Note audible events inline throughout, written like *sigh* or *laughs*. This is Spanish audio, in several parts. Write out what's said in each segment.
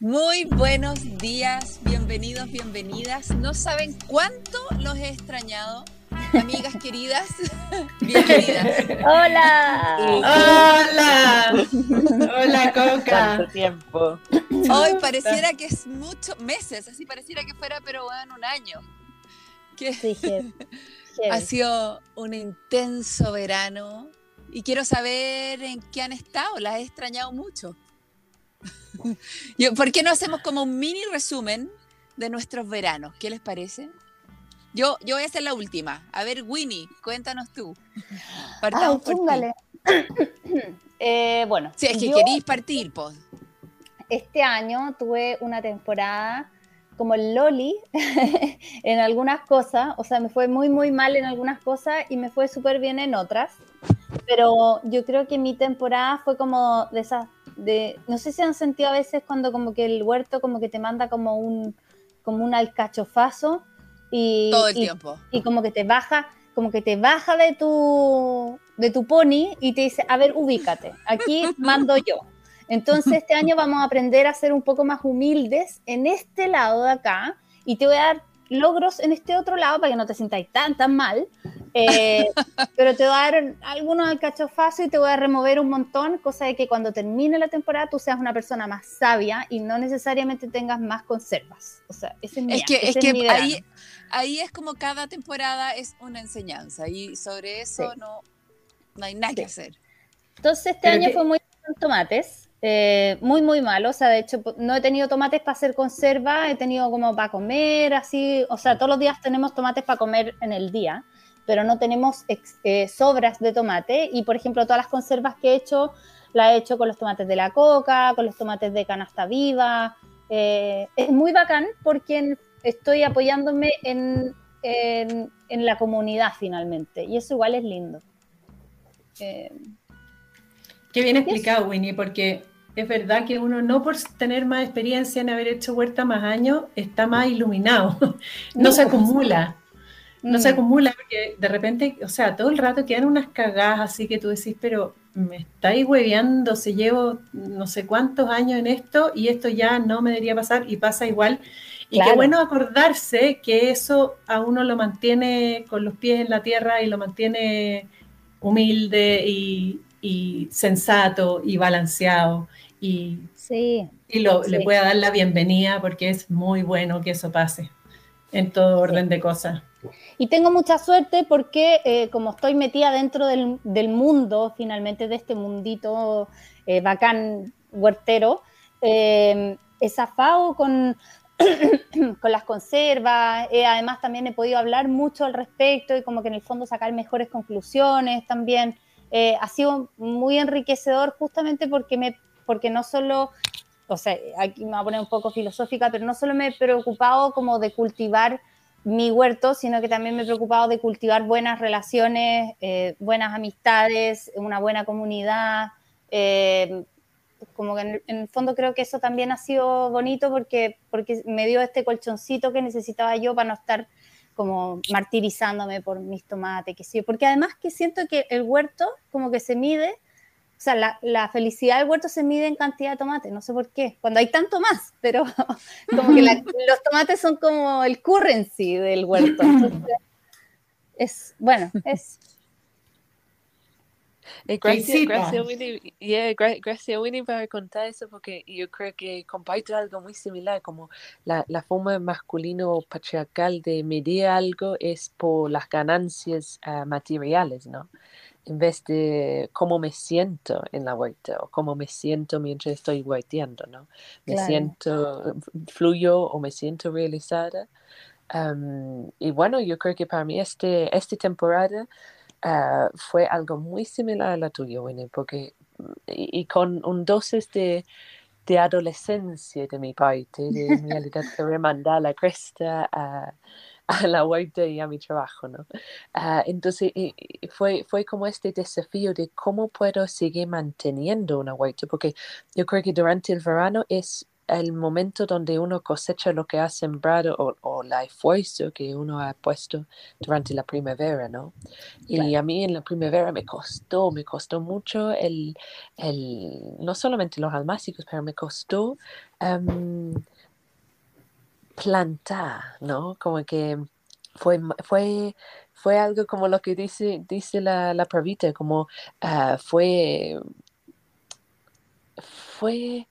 Muy buenos días, bienvenidos, bienvenidas. No saben cuánto los he extrañado, amigas *laughs* queridas. *laughs* Bienvenidas. Hola. Hola. Hola, *laughs* Coca. ¿Cuánto tiempo? Hoy pareciera que es mucho, meses, así pareciera que fuera, pero bueno, un año. Que Sí, heavy. ha sido un intenso verano y quiero saber en qué han estado. Las he extrañado mucho. *laughs* Yo- ¿Por qué no hacemos como un mini resumen de nuestros veranos? ¿Qué les parece? Yo, yo voy a hacer la última. A ver, Winnie, cuéntanos tú. Partamos Ay, por ti. chúngale. *coughs* Eh, bueno, Si es que yo queréis partir, pues. este año tuve una temporada como el Loli *laughs* en algunas cosas, o sea, me fue muy, muy mal en algunas cosas y me fue súper bien en otras, pero yo creo que mi temporada fue como de esas, de, no sé si han sentido a veces cuando como que el huerto como que te manda como un, como un alcachofazo y, Todo el y- tiempo. y como que te baja, como que te baja de tu, de tu pony y te dice, a ver, ubícate, aquí mando yo. Entonces este año vamos a aprender a ser un poco más humildes en este lado de acá y te voy a dar logros en este otro lado para que no te sintáis tan, tan mal. Eh, *laughs* pero te voy a dar algunos alcachofazos y te voy a remover un montón, cosa de que cuando termine la temporada tú seas una persona más sabia y no necesariamente tengas más conservas. O sea, ese es, mi- Es que, es que mi ahí, ahí es como cada temporada es una enseñanza y sobre eso Sí. no, no hay nada que Sí. hacer. Entonces este Pero año que- fue muy con tomates, eh, muy muy malo, o sea, de hecho no he tenido tomates para hacer conserva, he tenido como para comer, así, o sea, todos los días tenemos tomates para comer en el día, pero no tenemos ex- eh, sobras de tomate. Y por ejemplo todas las conservas que he hecho, las he hecho con los tomates de la coca, con los tomates de canasta viva, eh, es muy bacán porque estoy apoyándome en, en- en la comunidad finalmente. Y eso igual es lindo. Qué bien explicado, Winnie, porque es verdad que uno no por tener más experiencia en haber hecho huerta más años está más iluminado. *laughs* No se acumula. No se Mm. acumula porque de repente, o sea, todo el rato quedan unas cagadas así que tú decís, pero me estáis hueveando, se llevo no sé cuántos años en esto y esto ya no me debería pasar y pasa igual. Y Claro. qué bueno acordarse que eso a uno lo mantiene con los pies en la tierra y lo mantiene humilde y, y sensato y balanceado y, Sí, y lo- Sí. le pueda dar la bienvenida porque es muy bueno que eso pase en todo orden de cosas. y tengo mucha suerte porque eh, como estoy metida dentro del, del mundo, finalmente, de este mundito eh, bacán huertero, eh, he zafado con, *clears throat* con las conservas, eh, además también he podido hablar mucho al respecto y como que en el fondo sacar mejores conclusiones también. Eh, ha sido muy enriquecedor justamente porque, me, porque no solo, o sea, aquí me voy a poner un poco filosófica, pero no solo me he preocupado como de cultivar mi huerto, sino que también me he preocupado de cultivar buenas relaciones, eh, buenas amistades, una buena comunidad. eh, como que en en el fondo creo que eso también ha sido bonito porque, porque me dio este colchoncito que necesitaba yo para no estar como martirizándome por mis tomates, que sí, porque además que siento que el huerto como que se mide, o sea, la, la felicidad del huerto se mide en cantidad de tomates, no sé por qué, cuando hay tanto más, *laughs* pero como que la- *laughs* los tomates son como el currency del huerto. *laughs* Entonces, es, bueno, es... Eh, gracias, gracias, Winnie. Yeah, gra- gracias, Winnie, por contar eso, porque yo creo que comparto algo muy similar, como la, la forma masculino patriarcal de medir algo es por las ganancias ah, materiales, ¿no? En vez de cómo me siento en la huerta o cómo me siento mientras estoy huerteando, ¿no? Me Claro. siento, fluyo o me siento realizada. Am, y bueno, yo creo que para mí este, esta temporada ah, fue algo muy similar a la tuya, Winnie, porque y, y con un dosis de, de adolescencia de mi parte, de en realidad *laughs* querer mandar la cresta a, *laughs* a la huerta y a mi trabajo, ¿no? Ah, entonces y- fue, fue como este desafío de cómo puedo seguir manteniendo una huerta, porque yo creo que durante el verano es el momento donde uno cosecha lo que ha sembrado o, o la esfuerzo que uno ha puesto durante la primavera, ¿no? Y a mí en la primavera me costó, me costó mucho el, el no solamente los almácigos, pero me costó em, plantar, ¿no? Como que fue, fue, fue algo como lo que dice, dice la, la pravita, como ah, fue, fue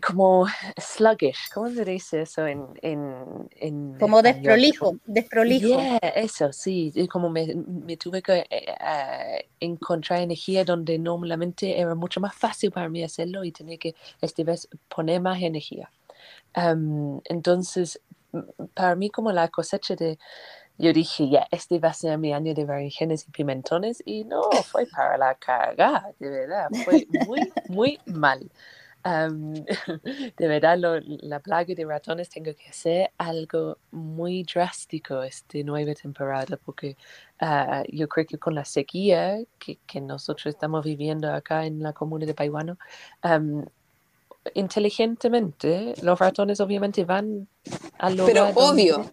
como sluggish, ¿cómo se dice eso en, en, en Como desprolijo, desprolijo. Yeah, eso, sí, como me, me tuve que eh, encontrar energía donde normalmente era mucho más fácil para mí hacerlo y tenía que esta vez poner más energía. Am, entonces, m- para mí como la cosecha de, yo dije, ya, este va a ser mi año de berenjenas y pimentones y no, fue para la cagada, de verdad, fue muy, *laughs* muy mal. Am, *laughs* de verdad, lo- la plaga de ratones tengo que hacer algo muy drástico esta nueva temporada porque ah, yo creo que con la sequía que, que nosotros estamos viviendo acá en la comuna de Paiwano, inteligentemente los ratones obviamente van al lugar Pero donde- obvio,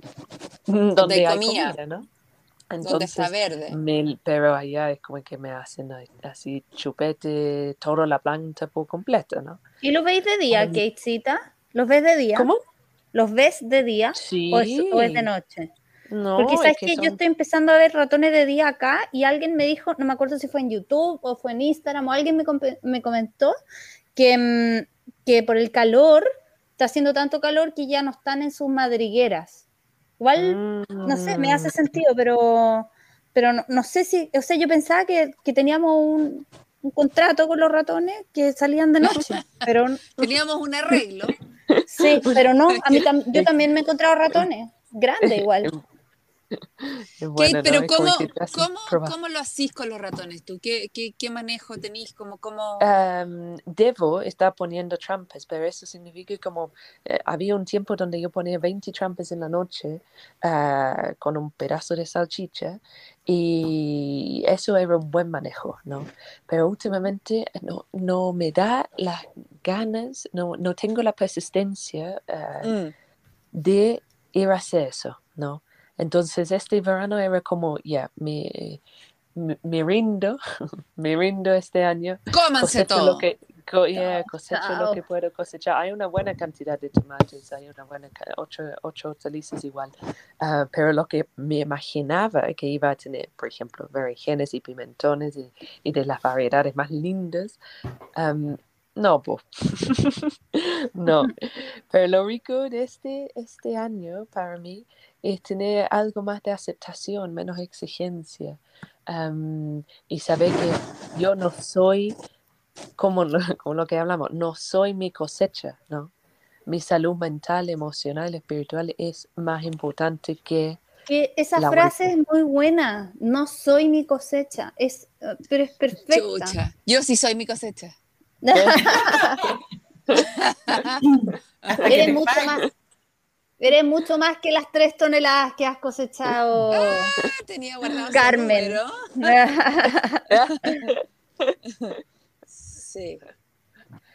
donde hay comida. comida, ¿no? Donde está Entonces, verde. me- pero allá es como que me hacen así chupete toda la planta por completo, ¿no? ¿Y los veis de día, Ay. Katecita? ¿Los ves de día? ¿Cómo? ¿Los ves de día Sí. o, es, o es de noche? No, Porque es sabes que que yo estoy empezando a ver ratones de día acá y alguien me dijo, no me acuerdo si fue en YouTube o fue en Instagram o alguien me, me comentó que, mm, que por el calor, está haciendo tanto calor que ya no están en sus madrigueras. Igual, no sé, me hace sentido, pero, pero no, no sé si, o sea, yo pensaba que, que teníamos un, un contrato con los ratones que salían de noche, *laughs* pero Teníamos un arreglo. sí, *laughs* pero no, a mí *laughs* tam- yo también me he encontrado ratones, grandes igual. *laughs* bueno, pero ¿no? ¿cómo, que cómo, cómo lo hacís con los ratones tú? ¿Qué, qué, qué manejo tenéis? ¿Cómo, cómo... Debo estar poniendo trampas, pero eso significa como eh, había un tiempo donde yo ponía 20 trampas en la noche ah, con un pedazo de salchicha y eso era un buen manejo, ¿no? Pero últimamente no, no me da las ganas, no, no tengo la persistencia ah, Mm. de ir a hacer eso, ¿no? Entonces este verano era como, ya, me, me, me rindo, *laughs* me rindo este año Cómanse cosecho todo. lo que co- yeah, cosecho lo que puedo cosechar. Hay una buena cantidad de tomates, hay una buena ocho, ocho hortalizas igual. Ah, pero lo que me imaginaba que iba a tener, por ejemplo, berenjenas y pimentones y, y de las variedades más lindas, no, *laughs* no. *laughs* Pero lo rico de este, este año para mí es tener algo más de aceptación, menos exigencia. am, y saber que yo no soy como lo, *laughs* como lo que hablamos, no soy mi cosecha, ¿no? Mi salud mental, emocional, espiritual es más importante que... Que esa La frase es muy buena, no soy mi cosecha, es, eh, pero es perfecta. Chucha. Yo sí soy mi cosecha. *laughs* *laughs* Eres mucho más, eres mucho más que las tres toneladas que has cosechado. Ah, tenía guardado Carmen. Sí.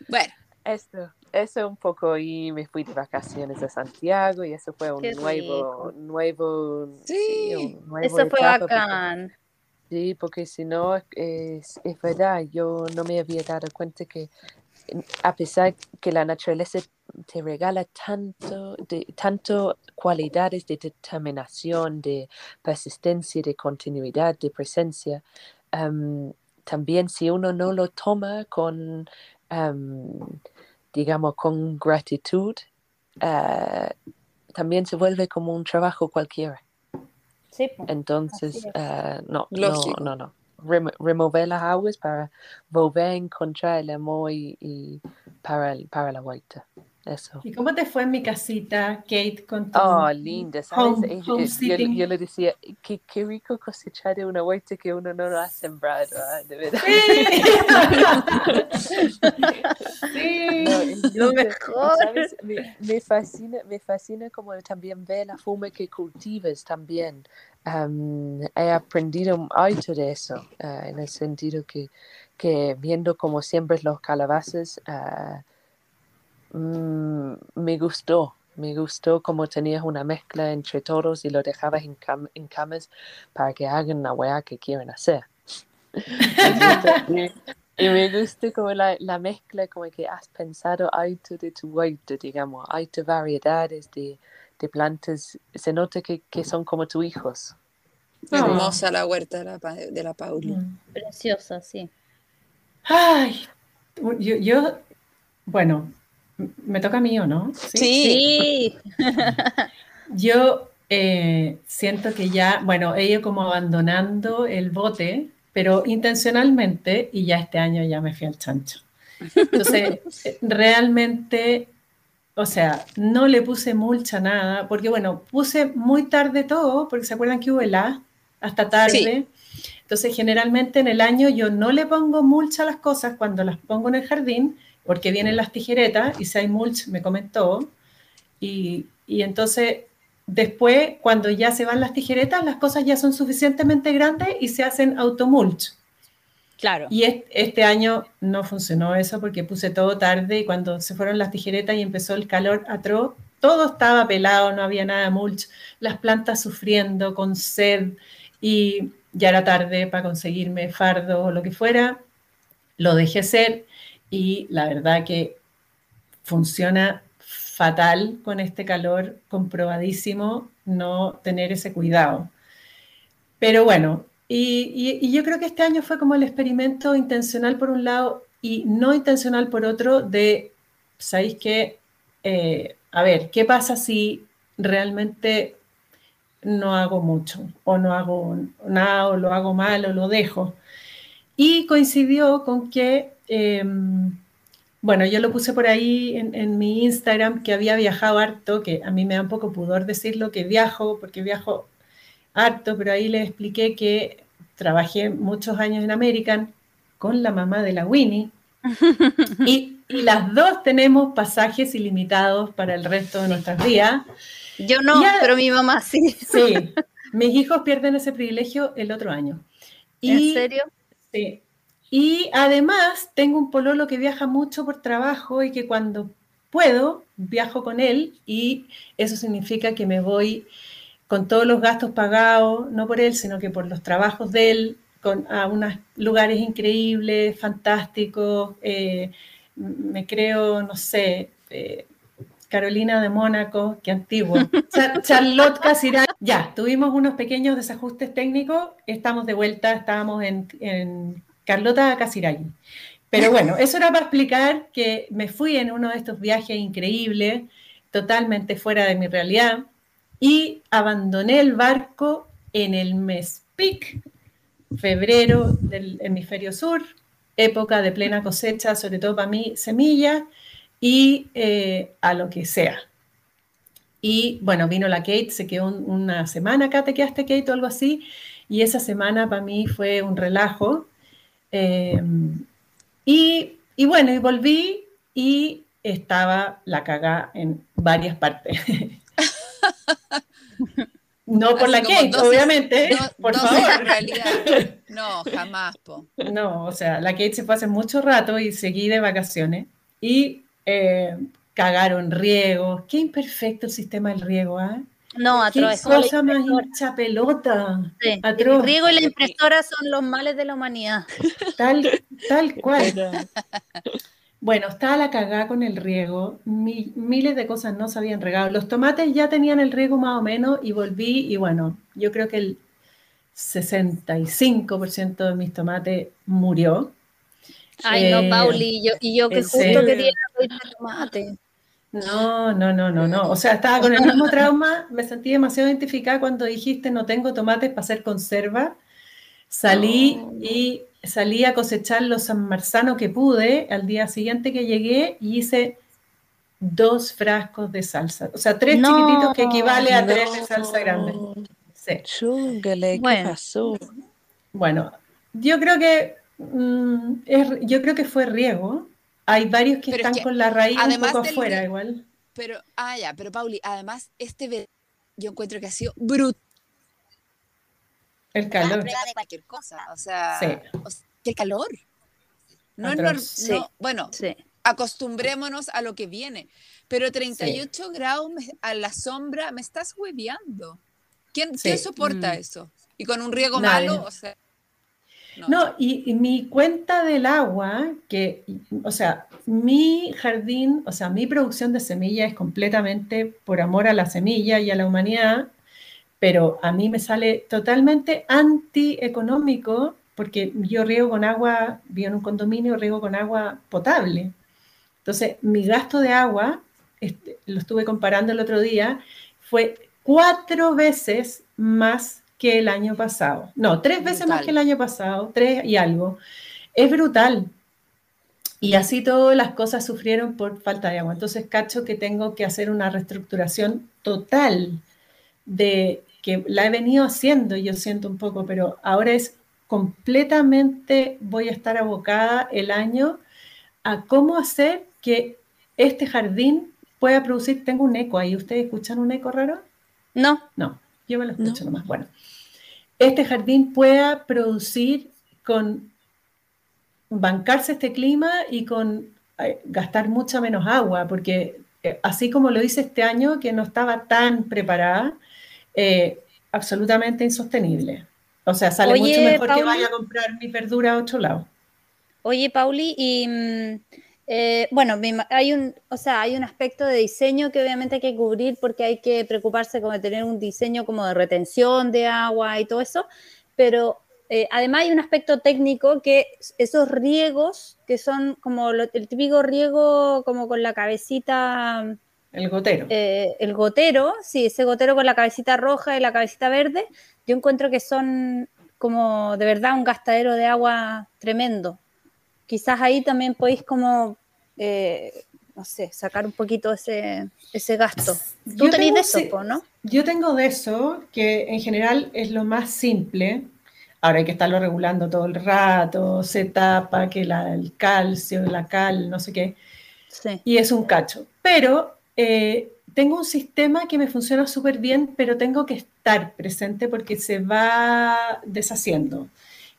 Bueno, Eso, eso un poco y me fui de vacaciones a Santiago y eso fue un Qué nuevo, rico. nuevo, Sí, un nuevo Eso fue etapa, porque- bacán. Sí, porque si no, es, es verdad, yo no me había dado cuenta que a pesar que la naturaleza te regala tanto, de, tanto cualidades de determinación, de persistencia, de continuidad, de presencia, am, también si uno no lo toma con, am, digamos, con gratitud, ah, también se vuelve como un trabajo cualquiera. Sí. Entonces, ah, no, no, no, no. Remo- remover las aguas para volver a encontrar el amor y, y para, el- para la vuelta. Eso. ¿Y cómo te fue en mi casita, Kate, con tu Oh, linda, ¿sabes? home, Eh, eh, home yo, sitting? yo le decía, qué, qué rico cosechar de una huerta que uno no lo ha sembrado, ah, de verdad. Sí. *laughs* No, es Lo mejor. ¿sabes? Me, me fascina, me fascina como también ver la forma que cultivas también. Am, he aprendido harto de eso, ah, en el sentido que, que viendo como siempre los calabazas, ah, mm, me gustó, me gustó como tenías una mezcla entre todos y lo dejabas en, en camas para que hagan la weá que quieren hacer. *laughs* y, me gusta como la, la, mezcla, como que has pensado alto de tu huerto, digamos, hay variedades de, de plantas, se nota que, que son como tus hijos. Hermosa la huerta de la, de la Pauli. Mm. Preciosa, sí. Ay, yo, yo, bueno, me toca a mí o no? Sí. yo eh, siento que ya, bueno, he ido como abandonando el bote, pero intencionalmente, y ya este año ya me fui al chancho. Entonces, *laughs* realmente, o sea, no le puse mucha nada, porque bueno, puse muy tarde todo, porque se acuerdan que hubo el A hasta tarde. Entonces, generalmente en el año yo no le pongo mulch a las cosas cuando las pongo en el jardín, porque vienen las tijeretas y si hay mulch me comentó. Y, y entonces, después, cuando ya se van las tijeretas, las cosas ya son suficientemente grandes y se hacen automulch. Claro. Y este año no funcionó eso porque puse todo tarde y cuando se fueron las tijeretas y empezó el calor atroz, todo estaba pelado, no había nada de mulch, las plantas sufriendo con sed y ya era tarde para conseguirme fardo o lo que fuera, lo dejé ser y la verdad que funciona fatal con este calor, comprobadísimo no tener ese cuidado. Pero bueno, y, yo creo que este año fue como el experimento intencional por un lado y no intencional por otro de, ¿sabéis qué? Eh, a ver, ¿qué pasa si realmente no hago mucho o no hago nada o lo hago mal o lo dejo. Y coincidió con que, em, bueno, yo lo puse por ahí en, mi Instagram que había viajado harto, que a mí me da un poco pudor decirlo que viajo, porque viajo harto, pero ahí les expliqué que trabajé muchos años en American con la mamá de la Winnie. *laughs* y, y las dos tenemos pasajes ilimitados para el resto de nuestras vidas. Yo no, pero mi mamá sí. Sí, mis hijos pierden ese privilegio el otro año. ¿En serio? Sí. Y además tengo un pololo que viaja mucho por trabajo y que cuando puedo viajo con él y eso significa que me voy con todos los gastos pagados, no por él, sino que por los trabajos de él, con, a unos lugares increíbles, fantásticos. Eh, me creo, no sé, eh, Carolina de Mónaco, qué antiguo. *laughs* Charlotte Casiraghi. Ya, tuvimos unos pequeños desajustes técnicos, estamos de vuelta, estábamos en, Carlota Casiraghi. Pero *laughs* bueno, eso era para explicar que me fui en uno de estos viajes increíbles, totalmente fuera de mi realidad, y abandoné el barco en el mes pic, febrero del hemisferio sur, época de plena cosecha, sobre todo para mí, semillas, y eh, a lo que sea. Y bueno, vino la Kate, se quedó una semana acá, te quedaste Kate o algo así, y esa semana para mí fue un relajo. Em, y, y, bueno, y volví y estaba la cagada en varias partes. *laughs* No por la Kate, obviamente, *laughs* por favor. No, jamás, po. No, o sea, la Kate se fue hace mucho rato y seguí de vacaciones. Y eh, cagaron riego. Qué imperfecto el sistema del riego, ¿ah? No, atroz. Qué cosa más hincha pelota. El riego y la impresora son los males de la humanidad. *laughs* Tal, tal cual. Bueno, estaba la cagada con el riego, miles de cosas no se habían regado. Los tomates ya tenían el riego más o menos y volví y bueno, yo creo que el 65% de mis tomates murió. Ay, no, eh, Pauli, y yo, y yo que justo quería tomate. No, no, no, no, no. O sea, estaba con el *laughs* mismo trauma, me sentí demasiado identificada cuando dijiste no tengo tomates para hacer conserva. Salí y salí a cosechar los sanmarzanos que pude al día siguiente que llegué y hice dos frascos de salsa. O sea, tres chiquititos que equivale a tres de salsa grande. Sí. ¿qué pasó? Bueno, yo creo que Mm, yo creo que fue riego. Hay varios que están con la raíz un poco afuera igual. Pero, ah, ya, pero Pauli, además, este yo encuentro que ha sido brutal. El calor. de cualquier cosa, o sea, el calor. No nor- Sí. no- bueno, Sí. acostumbrémonos a lo que viene. Pero 38 grados me- a la sombra, me estás hueveando. ¿Quién, Sí. ¿quién soporta Mm. eso? Y con un riego Nadie. malo, o sea. No. No, y, y mi cuenta del agua, que, o sea, mi jardín, o sea, mi producción de semilla es completamente por amor a la semilla y a la humanidad, pero a mí me sale totalmente antieconómico porque yo riego con agua, vivo en un condominio, riego con agua potable. Entonces, mi gasto de agua, este, lo estuve comparando el otro día, fue cuatro veces más que el año pasado. No, tres veces más que el año pasado, tres y algo. Es brutal. Y así todas las cosas sufrieron por falta de agua. Entonces, cacho que tengo que hacer una reestructuración total de que la he venido haciendo, yo siento un poco, pero ahora es completamente, voy a estar abocada el año a cómo hacer que este jardín pueda producir. Tengo un eco ahí, ¿ustedes escuchan un eco raro? No, No, yo me lo escucho nomás. Bueno, este jardín pueda producir con bancarse este clima y con eh, gastar mucha menos agua, porque eh, así como lo hice este año, que no estaba tan preparada, eh, absolutamente insostenible. O sea, sale Oye, mucho mejor que vaya a comprar mi verdura a otro lado. Oye, Pauli, y mm, eh, bueno, hay un, o sea, hay un aspecto de diseño que obviamente hay que cubrir porque hay que preocuparse como de tener un diseño como de retención de agua y todo eso, pero eh, además hay un aspecto técnico que esos riegos, que son como lo- el típico riego como con la cabecita, El gotero. eh, el gotero, sí, ese gotero con la cabecita roja y la cabecita verde, yo encuentro que son como de verdad un gastadero de agua tremendo. Quizás ahí también podéis como, eh, no sé, sacar un poquito ese, ese gasto. Tú tengo de eso, ¿no? Yo tengo de eso, que en general es lo más simple. Ahora hay que estarlo regulando todo el rato, se tapa, que la- el calcio, la cal, no sé qué, Sí. y es un cacho. Pero eh, tengo un sistema que me funciona súper bien, pero tengo que estar presente porque se va deshaciendo.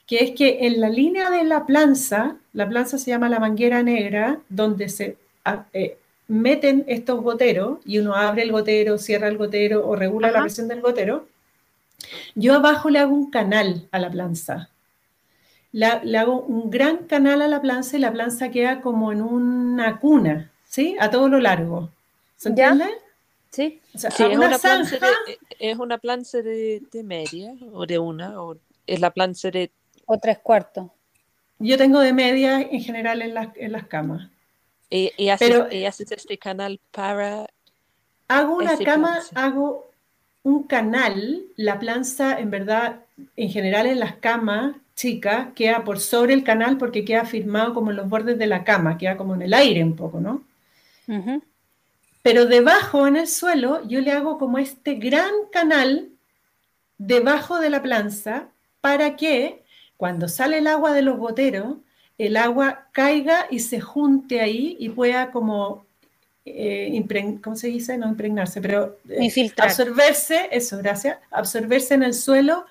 Que es que en la línea de la planza, la planza se llama la manguera negra, donde se ah, eh, meten estos goteros y uno abre el gotero, cierra el gotero o regula la presión del gotero. Yo abajo le hago un canal a la planza. La- le hago un gran canal a la planza y la planza queda como en una cuna, ¿sí? A todo lo largo. ¿Se Ya. entiende? Sí. O sea, Sí, a es una zanja, de, es una plancha de, de media o de una, o es la plancha de O tres cuartos. yo tengo de media en general en las, en las camas. y, y haces, Pero- y haces este canal para Hago una cama, plancha. hago un canal, la planza en verdad, en general en las camas chicas, queda por sobre el canal porque queda firmado como en los bordes de la cama, queda como en el aire un poco, ¿no? Pero debajo en el suelo yo le hago como este gran canal debajo de la planza para que cuando sale el agua de los goteros, el agua caiga y se junte ahí y pueda como, eh, impregn- ¿cómo se dice? No impregnarse, pero eh, absorberse, eso, gracias, absorberse en el suelo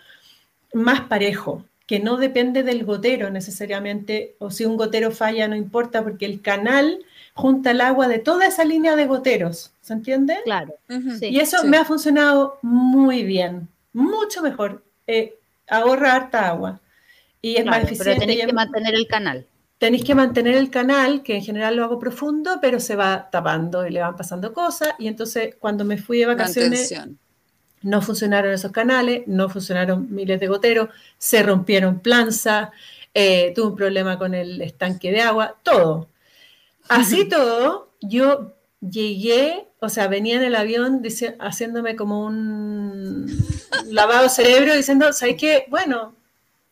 más parejo, que no depende del gotero necesariamente, o si un gotero falla no importa, porque el canal junta el agua de toda esa línea de goteros, ¿se entiende? Claro. Sí. Y eso Sí. me ha funcionado muy bien, mucho mejor, eh, ahorra harta agua y es más Claro, pero eficiente. tenéis y que mantener el canal. Tenéis que mantener el canal, que en general lo hago profundo, pero se va tapando y le van pasando cosas. Y entonces, cuando me fui de vacaciones, no funcionaron esos canales, no funcionaron miles de goteros, se rompieron planzas, eh, tuve un problema con el estanque de agua, todo. Así *laughs* todo, yo llegué, o sea, venía en el avión dice- haciéndome como un lavado cerebro, diciendo, ¿sabes qué? Bueno,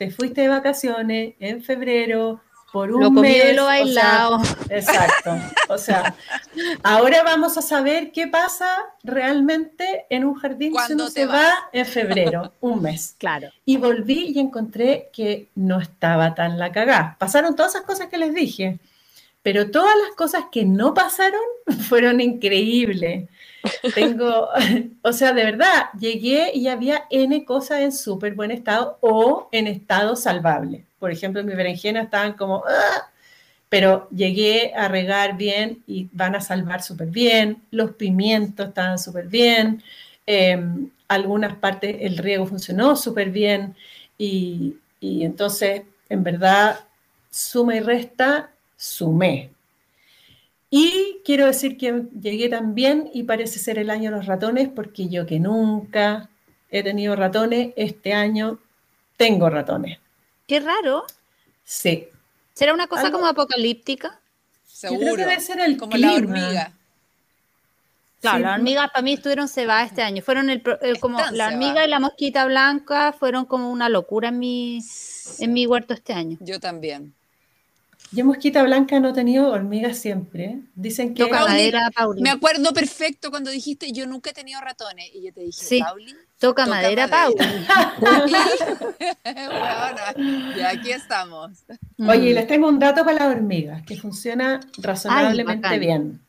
te fuiste de vacaciones en febrero, por un Lo comido mes. y lo o sea, bailado. Exacto. O sea, *laughs* ahora vamos a saber qué pasa realmente en un jardín si ¿Cuándo uno se vas? va en febrero, *laughs* un mes. Claro. Y volví y encontré que no estaba tan la cagá. Pasaron todas esas cosas que les dije, pero todas las cosas que no pasaron *laughs* fueron increíbles. Tengo, *laughs* o sea, de verdad, llegué y había N cosas en súper buen estado o en estado salvable. Por ejemplo, mis berenjenas estaban como, "Ah", pero llegué a regar bien y van a salvar súper bien, los pimientos estaban súper bien, em, algunas partes el riego funcionó súper bien y, y entonces, en verdad, suma y resta, sumé. Y quiero decir que llegué también y parece ser el año de los ratones, porque yo que nunca he tenido ratones, este año tengo ratones. Qué raro. Sí. ¿Será una cosa como apocalíptica? Seguro. Yo creo que debe ser el como la hormiga. Claro, Sí. las hormigas para mí estuvieron cebadas este año. Fueron el, el- como Están la hormiga cebadas. y la mosquita blanca fueron como una locura en mi, en mi huerto este año. Yo también. Yo mosquita blanca no he tenido hormigas siempre. Dicen que Toca madera, Pauli. Me acuerdo perfecto cuando dijiste yo nunca he tenido ratones y yo te dije, Sí. Pauli, Toca, toca madera, madera. Pauli. *laughs* Huevona, *laughs* y aquí estamos. Oye, y Mm. les tengo un dato para las hormigas, que funciona razonablemente bien.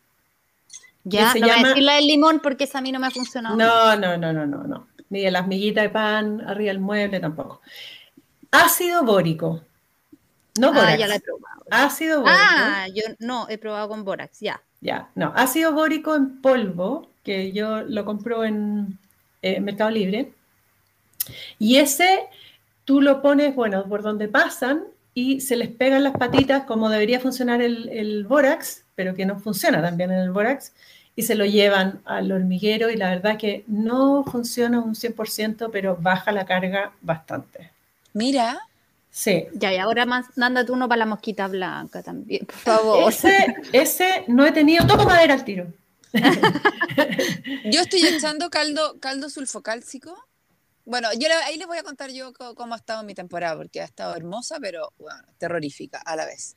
Ya, se no voy a llama- decir la del limón porque esa a mí no me ha funcionado. No, no, no, no, no, no. Ni de las miguitas de pan arriba del mueble tampoco. Ácido bórico. No Ah, bórax. ya la he probado. Ácido bórico. Ah, yo no, he probado con bórax, ya. Ya, no. Ácido bórico en polvo, que yo lo compro en eh, Mercado Libre. Y ese tú lo pones, bueno, por donde pasan y se les pegan las patitas como debería funcionar el, el bórax, pero que no funciona también en el bórax, y se lo llevan al hormiguero y la verdad que no funciona un 100%, pero baja la carga bastante. Mira, Sí. Ya, y ahora más, mándate uno para la mosquita blanca también, por favor. Ese, ese no he tenido, toco madera al tiro. yo estoy echando caldo, caldo sulfocálcico. Bueno, yo le- ahí les voy a contar yo cómo ha estado mi temporada, porque ha estado hermosa, pero bueno, terrorífica a la vez.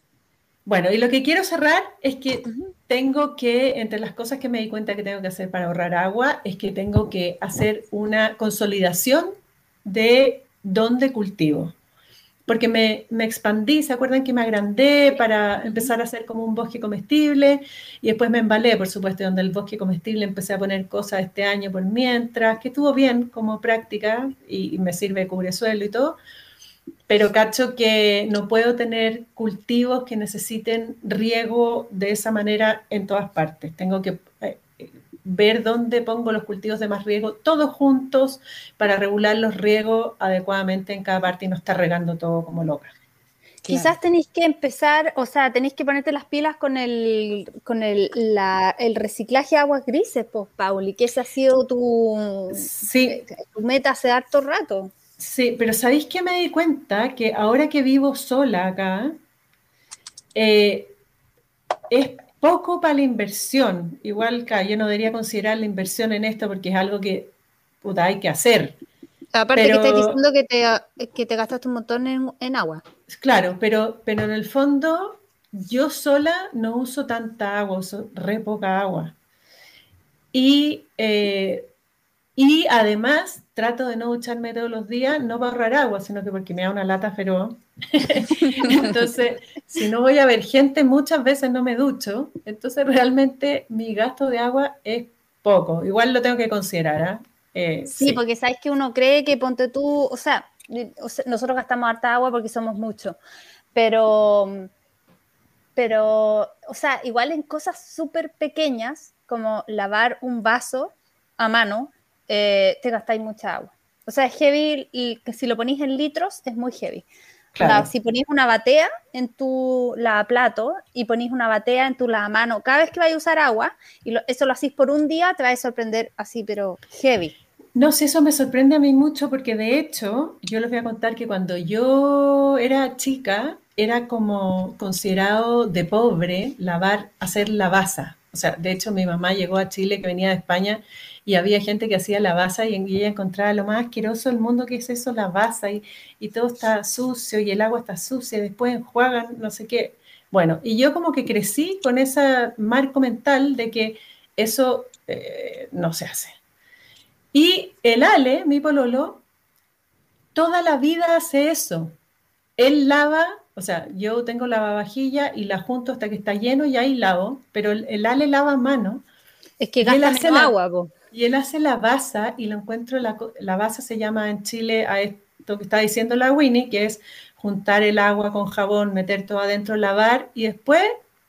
Bueno, y lo que quiero cerrar es que tengo que, entre las cosas que me di cuenta que tengo que hacer para ahorrar agua, es que tengo que hacer una consolidación de dónde cultivo. Porque me, me expandí, ¿se acuerdan que me agrandé para empezar a hacer como un bosque comestible? Y después me embalé, por supuesto, donde el bosque comestible empecé a poner cosas este año por mientras, que estuvo bien como práctica y, y me sirve de cubresuelo y todo pero cacho que no puedo tener cultivos que necesiten riego de esa manera en todas partes. Tengo que ver dónde pongo los cultivos de más riego, todos juntos, para regular los riegos adecuadamente en cada parte y no estar regando todo como loca. Quizás tenéis que empezar, o sea, tenéis que ponerte las pilas con el, con el, la- el reciclaje de aguas grises, pues, Pauli, que esa ha sido tu, Sí, tu meta hace harto rato. Sí, pero ¿sabéis que me di cuenta? Que ahora que vivo sola acá, eh, es poco para la inversión. Igual que yo no debería considerar la inversión en esto porque es algo que puta, hay que hacer. Aparte Pero- que estás diciendo que te, que te gastaste un montón en, en agua. Claro, pero, pero en el fondo yo sola no uso tanta agua, uso re poca agua. Y, eh, y además trato de no ducharme todos los días, no para ahorrar agua, sino que porque me da una lata feroz. *laughs* Entonces, si no voy a ver gente, muchas veces no me ducho. Entonces, realmente mi gasto de agua es poco. Igual lo tengo que considerar. ¿ah? Eh, Sí, porque sabes que uno cree que ponte tú, o sea, o sea, nosotros gastamos harta agua porque somos muchos, pero, pero, o sea, igual en cosas súper pequeñas, como lavar un vaso a mano, eh, te gastáis mucha agua. O sea, es heavy, y que si lo ponís en litros, es muy heavy. Claro. Si ponís una batea en tu lavaplato y ponís una batea en tu lavamano, cada vez que vais a usar agua, y lo- eso lo hacís por un día, te vais a sorprender así, pero heavy. No sé, eso me sorprende a mí mucho porque de hecho, yo les voy a contar que cuando yo era chica, era como considerado de pobre lavar, hacer lavaza. O sea, de hecho mi mamá llegó a Chile, que venía de España, y había gente que hacía lavaza y, y ella encontraba lo más asqueroso del mundo que es eso, lavaza, y, y todo está sucio y el agua está sucia, y después enjuagan, no sé qué. Bueno, y yo como que crecí con ese marco mental de que eso eh, no se hace. Y el Ale, mi pololo, toda la vida hace eso. Él lava, o sea, yo tengo lavavajilla y la junto hasta que está lleno y ahí lavo, pero el, el Ale lava a mano Es que gasta menos la- agua, po. y él hace la baza y lo encuentro, la, la baza se llama en Chile a esto que está diciendo la Winnie, que es juntar el agua con jabón, meter todo adentro, lavar y después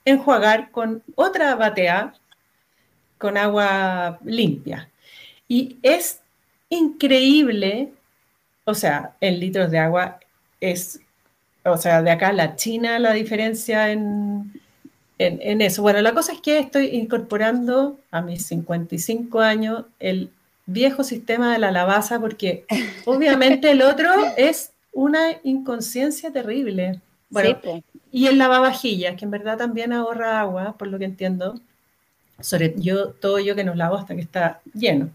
enjuagar con otra batea con agua limpia. Y es increíble, o sea, en litros de agua es, o sea, de acá a la China la diferencia en, en, eso. Bueno, la cosa es que estoy incorporando a mis 55 años el viejo sistema de la lavaza porque *laughs* obviamente el otro es una inconsciencia terrible. Bueno, y el lavavajillas, que en verdad también ahorra agua, por lo que entiendo. Sobre yo, todo yo que nos lavo hasta que está lleno.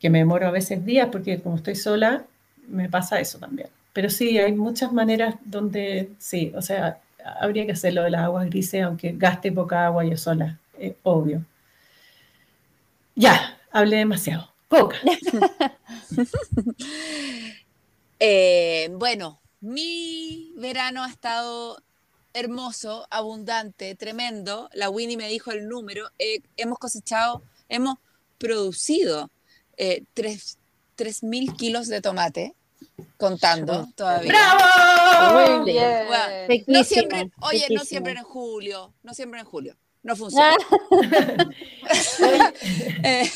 Que me demoro a veces días porque como estoy sola, me pasa eso también. Pero sí, hay muchas maneras donde, sí, o sea, habría que hacerlo de las aguas grises, aunque gaste poca agua yo sola, es obvio. Ya, hablé demasiado. Poca. *laughs* Eh, bueno, mi verano ha estado hermoso, abundante, tremendo. La Winnie me dijo el número. Eh, hemos cosechado, hemos producido eh, 3.000 kilos de tomate contando todavía. ¡Bravo! Muy bien. Bueno, no siempre, oye, no siempre en julio, no siempre en julio, no funciona. *laughs* eh,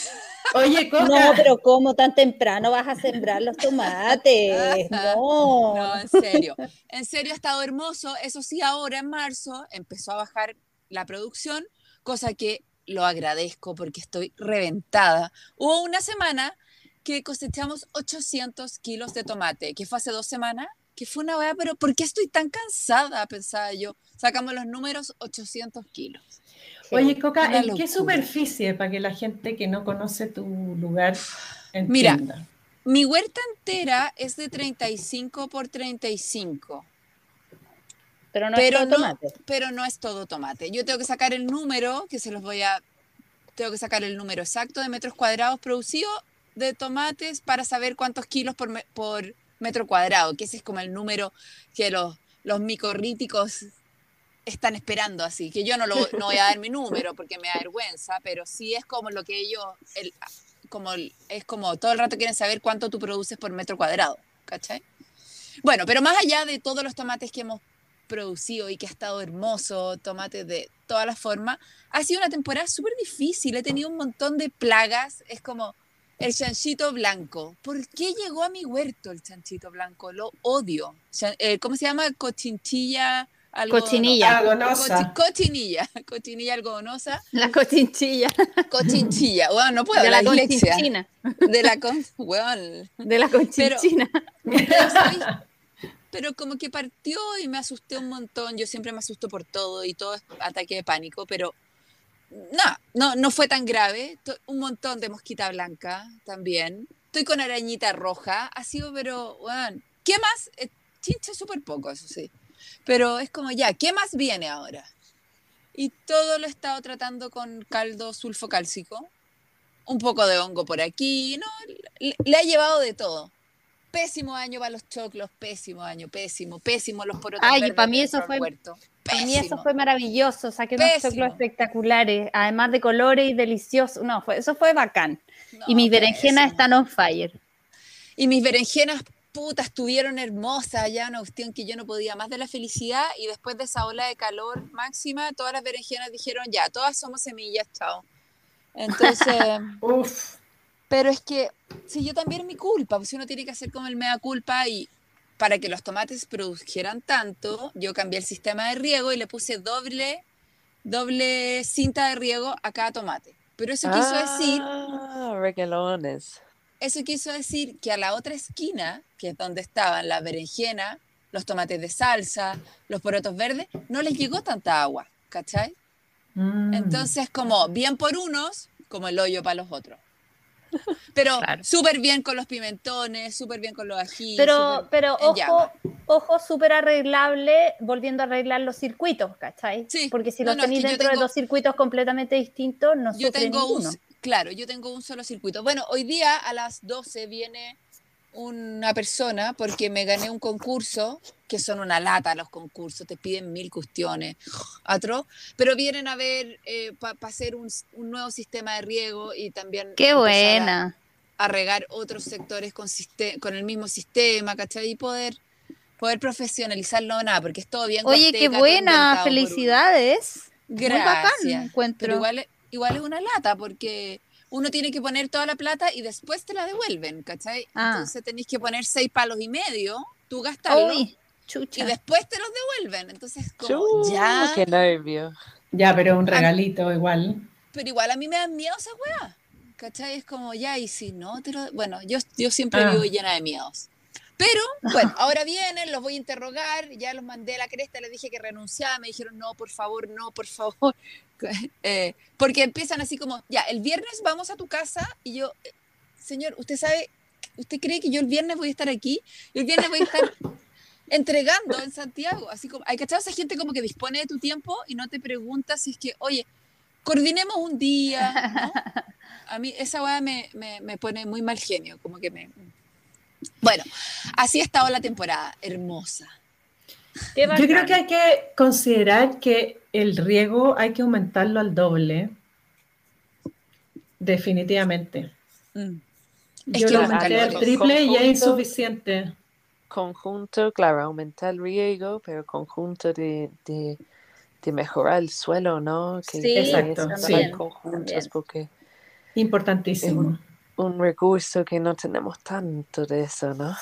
oye, Coca. No, pero ¿cómo tan temprano vas a sembrar los tomates? *laughs* No. No, en serio. En serio ha estado hermoso. Eso sí, ahora en marzo empezó a bajar la producción, cosa que lo agradezco porque estoy reventada. Hubo una semana que cosechamos 800 kilos de tomate, que fue hace dos semanas, que fue una weá, pero ¿por qué estoy tan cansada? Pensaba yo. Sacamos los números, 800 kilos. Oye, Coca, ¿en qué superficie para que la gente que no conoce tu lugar entienda? Mi huerta entera es de 35 por 35, Pero no pero es todo no, tomate. pero no es todo tomate. Yo tengo que sacar el número, que se los voy a... Tengo que sacar el número exacto de metros cuadrados producidos de tomates para saber cuántos kilos por, me- por metro cuadrado, que ese es como el número que los, los micorríticos están esperando así, que yo no, lo, no voy a dar mi número porque me da vergüenza, pero sí es como lo que ellos, el, como es como todo el rato quieren saber cuánto tú produces por metro cuadrado, ¿cachai? Bueno, pero más allá de todos los tomates que hemos producido y que ha estado hermoso, tomates de todas las formas, ha sido una temporada súper difícil, he tenido un montón de plagas, es como el chanchito blanco. ¿Por qué llegó a mi huerto el chanchito blanco? Lo odio. Eh, ¿Cómo se llama? Cochinchilla. algodono- Cochinilla. Algonosa. Cochi- cochinilla, *laughs* cochinilla algodonosa, La cochinchilla. cochinchilla. Bueno, no puedo De la conchinchina. De la con, weón. De la. Pero, ¿sabes? Pero como que partió y me asusté un montón. Yo siempre me asusto por todo y todo es ataque de pánico, pero no, no, no fue tan grave. Un montón de mosquita blanca también. Estoy con arañita roja. Ha sido, pero, bueno, ¿qué más? Eh, Chinche súper poco, eso sí. Pero es como ya, ¿qué más viene ahora? Y todo lo he estado tratando con caldo sulfocálcico. Un poco de hongo por aquí. No, le ha llevado de todo. Pésimo año para los choclos, pésimo año, pésimo, pésimo los porotos Ay, verdes para mí de eso fue- huerto. Para mí eso fue maravilloso, saqué unos Pésimo. choclos espectaculares, además de colores y deliciosos. No, fue, eso fue bacán. y mis berenjenas pésimo. están on fire. Y mis berenjenas putas estuvieron hermosas, ya una cuestión que yo no podía más de la felicidad y después de esa ola de calor máxima, todas las berenjenas dijeron, ya, todas somos semillas, chao. Entonces, *laughs* Uf. Pero es que, si yo también mi culpa, pues uno tiene que hacer como el mea culpa y para que los tomates produjeran tanto, yo cambié el sistema de riego y le puse doble, doble cinta de riego a cada tomate. Pero eso quiso decir Ah, reguelones. eso quiso decir que a la otra esquina, que es donde estaban las berenjenas, los tomates de salsa, los porotos verdes, no les llegó tanta agua, ¿cachai? Mm. Entonces, como bien por unos, como el hoyo para los otros. *laughs* Pero Claro. súper bien con los pimentones, súper bien con los ají. Pero, pero llama. ojo, ojo, súper arreglable volviendo a arreglar los circuitos, ¿cachai? Sí. Porque si No, los no, es tenéis que dentro tengo- de dos circuitos completamente distintos, no yo tengo ninguno. un, claro, yo tengo un solo circuito. Bueno, hoy día a las 12 viene una persona porque me gané un concurso, que son una lata los concursos, te piden mil cuestiones, pero vienen a ver para hacer un, un nuevo sistema de riego y también Qué a- buena. a regar otros sectores con, el mismo sistema, ¿cachai? Y poder poder profesionalizarlo nada, porque es todo bien. Oye, qué guasteca, buena, felicidades. Muy Gracias. bacán, encuentro. Pero igual, igual es una lata, porque uno tiene que poner toda la plata y después te la devuelven, ¿cachai? Ah. Entonces tenés que poner seis palos y medio, tú gastarlo, Uy, y después te los devuelven. Entonces, como, ya, Qué nervio. Ya, pero un regalito igual. pero igual a mí me dan miedo esas weas, ¿cachai? Es como, ya, y si no te lo... Bueno, yo, yo siempre Ah. vivo llena de miedos. Pero, bueno, ahora vienen, los voy a interrogar, ya los mandé a la cresta, les dije que renunciaba, me dijeron, no, por favor, no, por favor. *laughs* Eh, porque empiezan así como, ya, el viernes vamos a tu casa y yo, eh, señor, usted sabe, usted cree que yo el viernes voy a estar aquí, y el viernes voy a estar *laughs* entregando en Santiago, así como, hay cachado esa gente como que dispone de tu tiempo y no te pregunta si es que, oye, coordinemos un día, ¿no? *laughs* A mí esa weá me, me, me pone muy mal genio, como que me... Bueno, así ha estado la temporada, hermosa. Qué Yo creo que hay que considerar que el riego hay que aumentarlo al doble. Definitivamente. Mm. Es Yo que lo aumenté al triple y es Conjunto. insuficiente. Conjunto, claro, aumentar el riego, pero conjunto de, de, de mejorar el suelo, ¿no? Que Sí, Exacto, sí. conjuntos, porque Importantísimo. Un recurso que no tenemos tanto de eso, ¿no?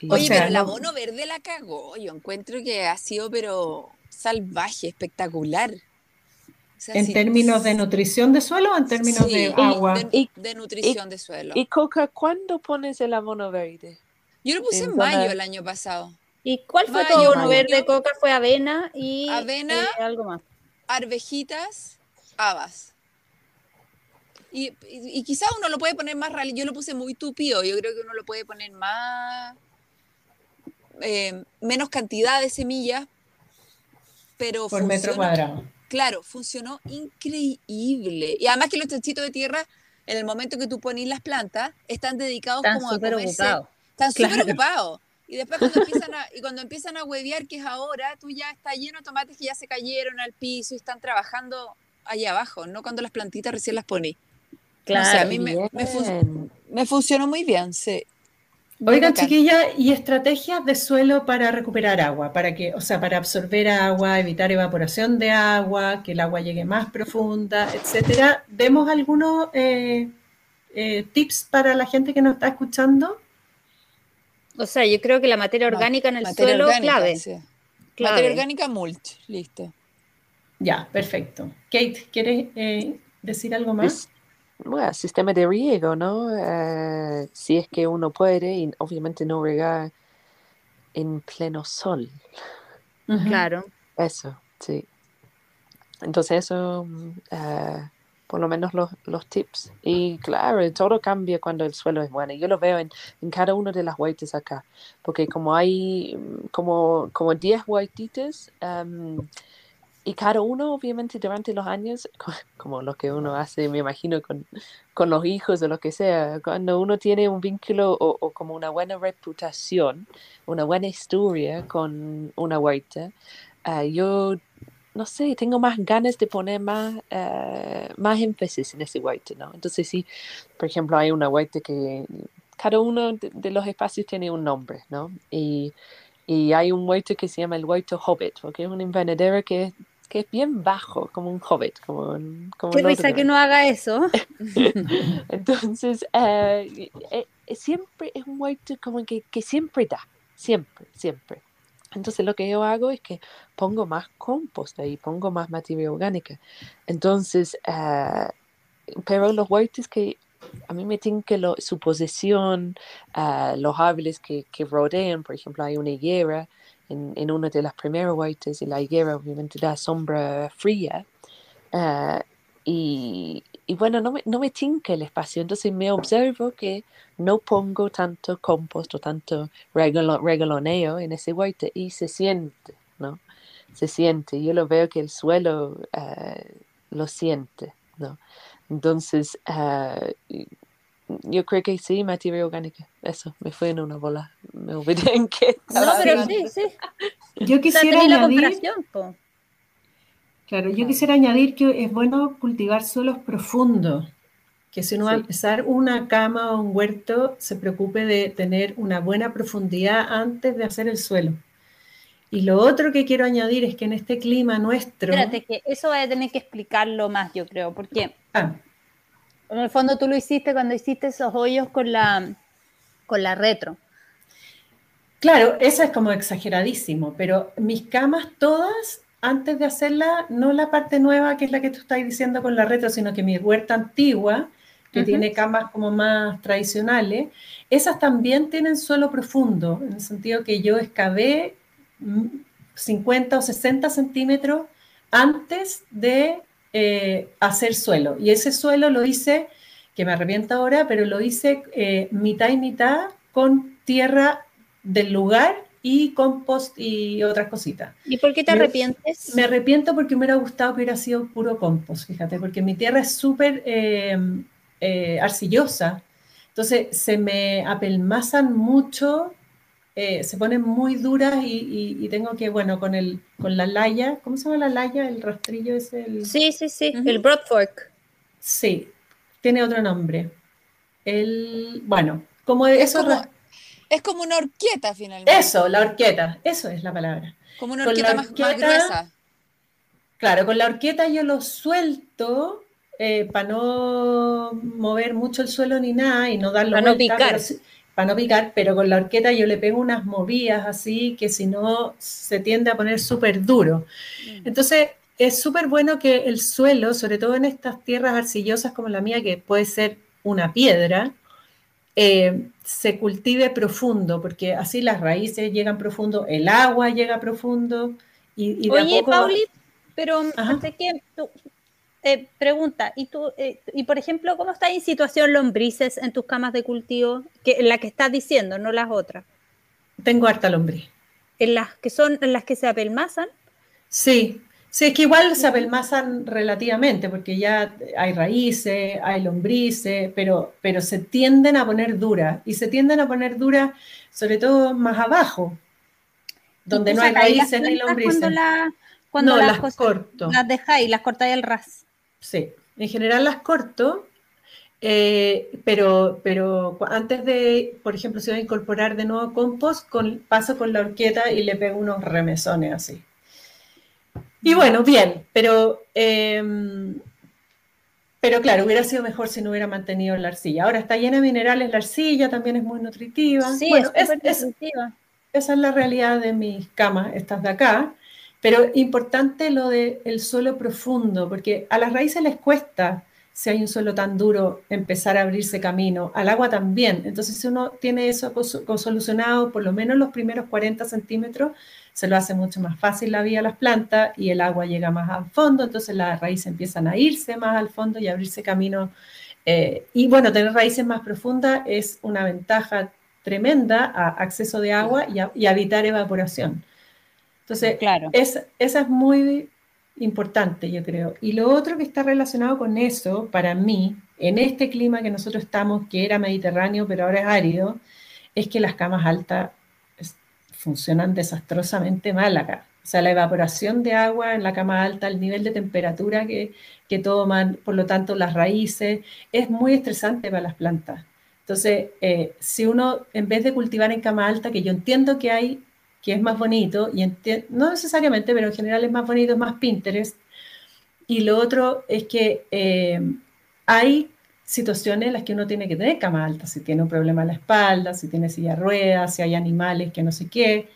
Y- O Oye, sea, pero la no- bono verde la cagó. Yo encuentro que ha sido, pero salvaje, espectacular. O sea, ¿En si- términos de nutrición de suelo o en términos Sí, de agua? De, Y- de nutrición de suelo. Y Coca, ¿cuándo pones el abono verde? Yo lo puse en en mayo zona- el año pasado. ¿Y cuál fue tu abono mayo. verde, Coca? Fue avena y Avena. eh, algo más. Arvejitas, habas. Y, y, y quizá uno lo puede poner más real. Yo lo puse muy tupido. Yo creo que uno lo puede poner más. eh, menos cantidad de semillas. Pero Por metro cuadrado. Claro, funcionó increíble. Y además que los chanchitos de tierra, en el momento que tú pones las plantas, están dedicados Están como a súper comerse. ocupados. Están súper Claro. ocupados. Y después cuando empiezan a, y cuando empiezan a huevear, que es ahora, tú ya está lleno de tomates que ya se cayeron al piso y están trabajando allá abajo, no cuando las plantitas recién las poní. Claro. O sea, a mí me, me fun- Bien. me funcionó muy bien, sí. Muy bacán. chiquilla, y estrategias de suelo para recuperar agua, para que, o sea, para absorber agua, evitar evaporación de agua, que el agua llegue más profunda, etcétera. ¿Demos algunos eh, eh, tips para la gente que nos está escuchando? O sea, yo creo que la materia Ma- orgánica en el Materia suelo orgánica, clave. sí. clave. Materia orgánica mulch, listo. Ya, perfecto. Kate, ¿quieres eh, decir algo más? Bueno, sistema de riego, ¿no? Eh, si es que uno puede, y obviamente no regar en pleno sol. Claro. Eso, sí. Entonces eso, eh, por lo menos los, los tips. Y claro, todo cambia cuando el suelo es bueno. Yo lo veo en, en cada una de las huertas acá, porque como hay mm, como, como 10 huertitas, em, y cada uno obviamente durante los años, *laughs* co- como lo que uno hace, me imagino, con, con los hijos o lo que sea, cuando uno tiene un vínculo o, o como una buena reputación, una buena historia con una huerta, ah, yo no sé, tengo más ganas de poner más, eh, más énfasis en ese huerto, ¿no? Entonces, sí, por ejemplo, hay una huerta que cada uno de, de los espacios tiene un nombre, ¿no? Y, y hay un huerto que se llama el huerto Hobbit, porque es un invernadero que que es bien bajo, como un hobbit, como, un- como Qué risa que no haga eso. *laughs* Entonces, eh, siempre es un huerto como que, que siempre da, siempre, siempre. Entonces lo que yo hago es que pongo más compost ahí, pongo más materia orgánica. Entonces, pero los huertos que a mí me tienen que lo- su posición, ah, los árboles que, que rodean, por ejemplo, hay una higuera en, en una de las primeras huertas y la higuera obviamente da sombra fría. ah, y, y bueno, no me, no me tinca el espacio, entonces me observo que no pongo tanto compost o tanto regalo- regaloneo en ese huerto y se siente, ¿no? Se siente. Yo lo veo que el suelo eh, lo siente, ¿no? Entonces, eh, yo creo que sí, materia orgánica. Eso, me fue en una bola. Me olvidé en qué. No, pero sí, sí. Yo O sea, quisiera la claro, yo quisiera añadir que es bueno cultivar suelos profundos, que si uno va a empezar una cama o un huerto, se preocupe de tener una buena profundidad antes de hacer el suelo. Y lo otro que quiero añadir es que en este clima nuestro... Espérate, que eso va a tener que explicarlo más, yo creo, porque Ah, en el fondo tú lo hiciste cuando hiciste esos hoyos con la, con la retro. claro, eso es como exageradísimo, pero mis camas todas, antes de hacerla, no la parte nueva, que es la que tú estás diciendo con la retro, sino que mi huerta antigua, que Ujú. tiene camas como más tradicionales, esas también tienen suelo profundo, en el sentido que yo excavé mm, 50 o 60 centímetros antes de eh, hacer suelo. Y ese suelo lo hice, que me arrepiento ahora, pero lo hice eh, mitad y mitad con tierra del lugar y compost y otras cositas. ¿Y por qué te arrepientes? Me arrepiento porque me hubiera gustado que hubiera sido puro compost, fíjate, porque mi tierra es súper eh, eh, arcillosa, entonces se me apelmazan mucho, eh, se ponen muy duras y, y- y tengo que, bueno, con, el, con la laya, ¿cómo se llama la laya? El rastrillo es el... Sí, sí, sí, el Broadfork. Sí, tiene otro nombre. El, bueno, como Es eso, como, es como una horqueta finalmente. eso, la horqueta, eso es la palabra. Como una con la horqueta más, más horqueta- gruesa. Claro, con la horqueta yo lo suelto para no mover mucho el suelo ni nada y no darlo Pa' no vuelta, picar. pero sí- pa' no picar, pero con la horqueta yo le pego unas movidas así que si no se tiende a poner súper duro. Mm. Entonces es súper bueno que el suelo, sobre todo en estas tierras arcillosas como la mía, que puede ser una piedra, eh, se cultive profundo, porque así las raíces llegan profundo, el agua llega profundo y, y de a Oye, poco- Pauli, pero que tú, eh, pregunta, ¿y tú, eh, y por ejemplo, cómo está en situación lombrices en tus camas de cultivo? Que, en la que estás diciendo, no las otras. tengo harta lombriz. En las que son, en las que se apelmazan. Sí, sí, es que igual se apelmazan relativamente, porque ya hay raíces, hay lombrices, pero, pero se tienden a poner duras, y se tienden a poner duras sobre todo más abajo, donde ¿Y tú no hay raíces ni plantas lombrices. Cuando, la- cuando No, las, las corto. las dejáis, las cortáis al ras. Sí, en general las corto, eh, pero, pero antes de, por ejemplo, si voy a incorporar de nuevo compost, con, paso con la horqueta y le pego unos remesones así. Y bueno, bien, pero, em, pero claro, hubiera sido mejor si no hubiera mantenido la arcilla. Ahora está llena de minerales la arcilla, también es muy nutritiva. Sí, Bueno, es es- nutritiva. esa es la realidad de mis camas, estas de acá. Pero importante lo del suelo profundo, porque a las raíces les cuesta, si hay un suelo tan duro, empezar a abrirse camino. Al agua también. Entonces, si uno tiene eso solucionado, por lo menos los primeros 40 centímetros, se lo hace mucho más fácil la vida a las plantas y el agua llega más al fondo. Entonces, las raíces empiezan a irse más al fondo y abrirse camino. Eh, y bueno, tener raíces más profundas es una ventaja tremenda a acceso de agua y, y evitar evaporación. Entonces, Claro. es, esa es muy importante, yo creo. Y lo otro que está relacionado con eso, para mí, en este clima que nosotros estamos, que era mediterráneo, pero ahora es árido, es que las camas altas funcionan desastrosamente mal acá. O sea, la evaporación de agua en la cama alta, el nivel de temperatura que, que toman, por lo tanto, las raíces, es muy estresante para las plantas. Entonces, eh, si uno, en vez de cultivar en cama alta, que yo entiendo que hay que es más bonito, y no necesariamente, pero en general es más bonito, es más Pinterest. Y lo otro es que eh, hay situaciones en las que uno tiene que tener cama alta, si tiene un problema en la espalda, si tiene silla de ruedas, si hay animales que no sé qué.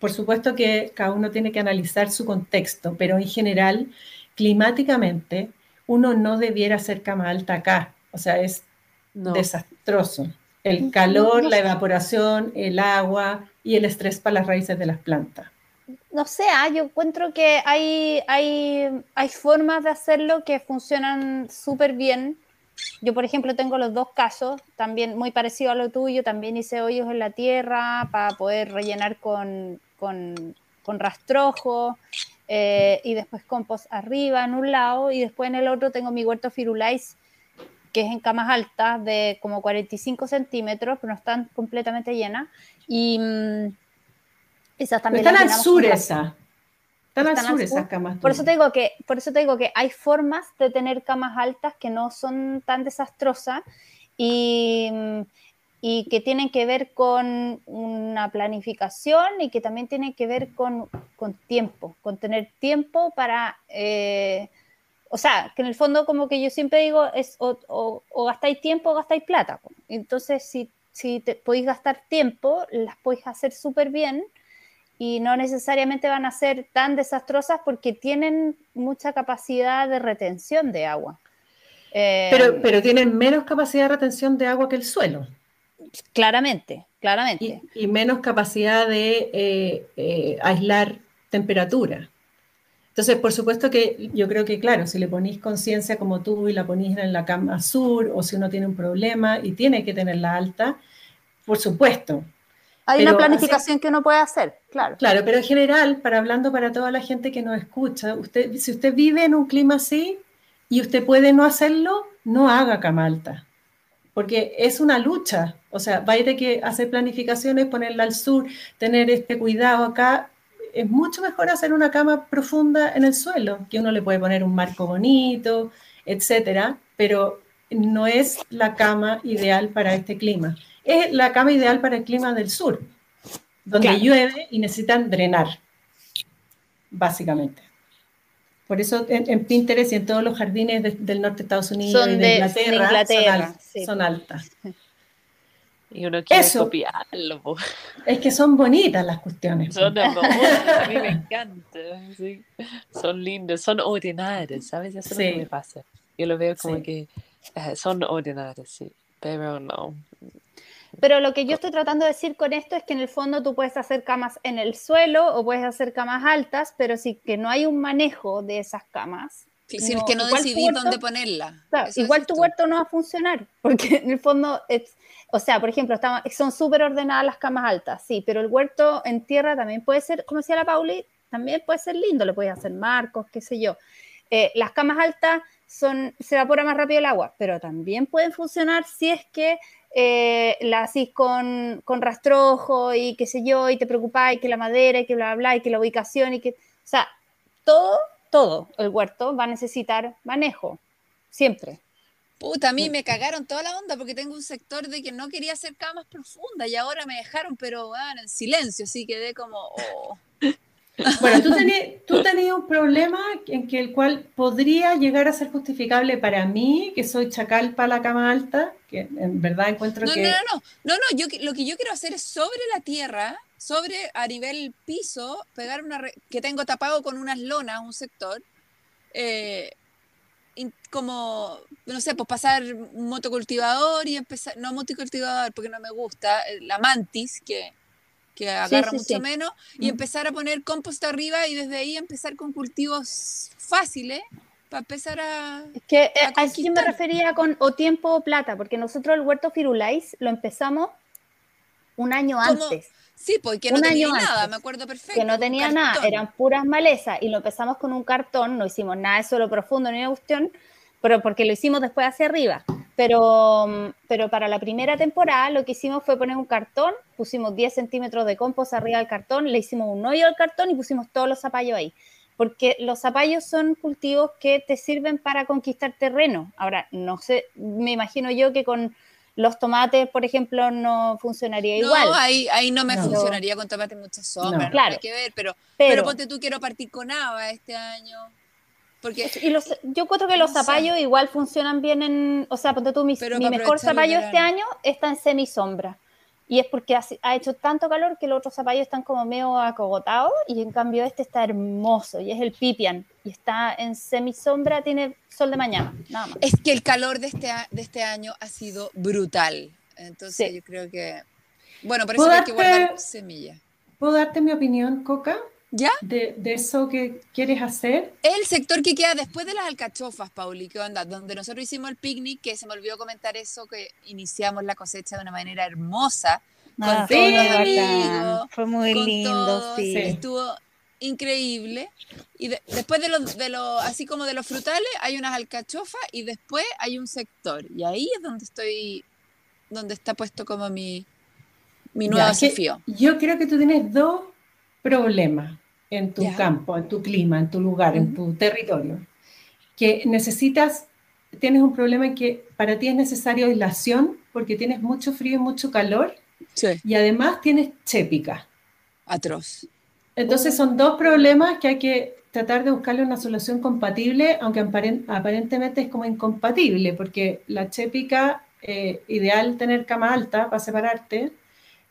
Por supuesto que cada uno tiene que analizar su contexto, pero en general, climáticamente, uno no debiera hacer cama alta acá. O sea, es No. desastroso. El calor, la evaporación, el agua y el estrés para las raíces de las plantas. No sé, ah, yo encuentro que hay, hay, hay formas de hacerlo que funcionan súper bien. Yo, por ejemplo, tengo los dos casos, también muy parecido a lo tuyo, también hice hoyos en la tierra para poder rellenar con, con, con rastrojo eh, y después compost arriba en un lado y después en el otro tengo mi huerto firulais que es en camas altas de como 45 centímetros, pero no están completamente llenas. Y mm, esas Pero están al sur esas. Están al Están al sur esas camas. por eso te digo que, por eso te digo que hay formas de tener camas altas que no son tan desastrosas y, y que tienen que ver con una planificación y que también tienen que ver con, con tiempo, con tener tiempo para, eh, o sea, que en el fondo como que yo siempre digo es o, o, gastáis tiempo o gastáis plata. Entonces, si, si te, podéis gastar tiempo, las podéis hacer súper bien y no necesariamente van a ser tan desastrosas porque tienen mucha capacidad de retención de agua. pero, eh, pero tienen menos capacidad de retención de agua que el suelo. Claramente, claramente. Y, menos capacidad de eh, eh, aislar temperatura. Entonces, por supuesto que yo creo que, claro, si le ponís conciencia como tú y la ponís en la cama sur, o si uno tiene un problema y tiene que tenerla alta, por supuesto. Hay una planificación que uno puede hacer, claro. Claro, pero en general, para hablando para toda la gente que nos escucha, usted, si usted vive en un clima así y usted puede no hacerlo, no haga cama alta porque es una lucha. O sea, va a ir que hacer planificaciones, ponerla al sur, tener este cuidado acá. Es mucho mejor hacer una cama profunda en el suelo, que uno le puede poner un marco bonito, etcétera, pero no es la cama ideal para este clima. Es la cama ideal para el clima del sur, donde llueve y necesitan drenar, básicamente. Por eso en, Pinterest y en todos los jardines del norte de Estados Unidos y de, Inglaterra, son, altas. *laughs* Y uno quiere copiarlo. Es que son bonitas las cuestiones. Son a mí me encanta. Son lindas, son ordinarias, ¿sabes? Eso es lo que me pasa. Yo lo veo como que eh, son ordinarias, sí, pero no, pero lo que yo estoy tratando de decir con esto es que en el fondo tú puedes hacer camas en el suelo o puedes hacer camas altas, pero si que no hay un manejo de esas camas. Sí, si es que no decidí dónde ponerla. igual tu huerto no va a funcionar, porque en el fondo, es, o sea, por ejemplo, son súper ordenadas las camas altas, sí, pero el huerto en tierra también puede ser, como decía la Pauli, también puede ser lindo, le puedes hacer marcos, qué sé yo. Eh, las camas altas son, se evapora más rápido el agua, pero también pueden funcionar si es que eh, la haces con, con, rastrojo y qué sé yo, y te preocupáis que la madera y que bla, bla, bla, y que la ubicación y que, o sea, todo, todo el huerto va a necesitar manejo, siempre. Puta, a mí me cagaron toda la onda porque tengo un sector de que no quería hacer camas profundas y ahora me dejaron, pero bueno, en silencio, así quedé como... Oh. *laughs* Bueno, tú tenías, tú tenías un problema en que el cual podría llegar a ser justificable para mí, que soy chacal para la cama alta, que en verdad encuentro que... No, no, no, no, no, yo, lo que yo quiero hacer es sobre la tierra, sobre a nivel piso, pegar una... que tengo tapado con unas lonas, un sector, eh, como, no sé, pues pasar un motocultivador y empezar, no motocultivador porque no me gusta, eh, la mantis, que que agarra mucho menos, y mm. empezar a poner compost arriba y desde ahí empezar con cultivos fáciles para empezar a. Es que eh, a, eso yo me refería con o tiempo o plata, porque nosotros el huerto Firulais lo empezamos un año antes. Sí, porque no tenía nada, me acuerdo perfecto. Que no tenía nada, eran puras malezas y lo empezamos con un cartón, no hicimos nada de suelo profundo ni una cuestión, pero porque lo hicimos después hacia arriba. Pero, pero para la primera temporada lo que hicimos fue poner un cartón, pusimos 10 centímetros de compost arriba del cartón, le hicimos un hoyo al cartón y pusimos todos los zapallos ahí. Porque los zapallos son cultivos que te sirven para conquistar terreno. Ahora, no sé, me imagino yo que con los tomates, por ejemplo, no funcionaría igual. No, ahí, ahí no me funcionaría con tomates mucha sombra, claro. hay que ver, pero, pero, pero ponte tú, quiero partir con haba este año. Porque, y los, yo creo que los zapallos igual funcionan bien en, o sea, ponte tú, mi, mi mejor zapallo este año está en semisombra. Y es porque ha, hecho tanto calor que los otros zapallos están como medio acogotados y en cambio este está hermoso y es el pipian y está en semisombra, tiene sol de mañana, nada más. Es que el calor de este, de este año ha sido brutal. Entonces yo creo que, bueno, por eso hay que guardar semillas. ¿Puedo darte mi opinión, Coca? ¿Ya? De, eso que quieres hacer. El sector que queda después de las alcachofas, Pauli, ¿qué onda? Donde nosotros hicimos el picnic, que se me olvidó comentar eso, que iniciamos la cosecha de una manera hermosa. Ah, con todos Fue muy lindo, sí. Estuvo increíble. Y después de los, de lo, así como de los frutales, hay unas alcachofas y después hay un sector. Y ahí es donde estoy, donde está puesto como mi, mi nuevo desafío. Yo creo que tú tienes dos problemas en tu campo, en tu clima, en tu lugar, en tu territorio, que necesitas tienes un problema en que para ti es necesario aislación porque tienes mucho frío y mucho calor Sí. y además tienes chépica. Atroz. Entonces son dos problemas que hay que tratar de buscarle una solución compatible, aunque aparen- aparentemente es como incompatible, porque la chépica, eh, ideal tener cama alta para separarte,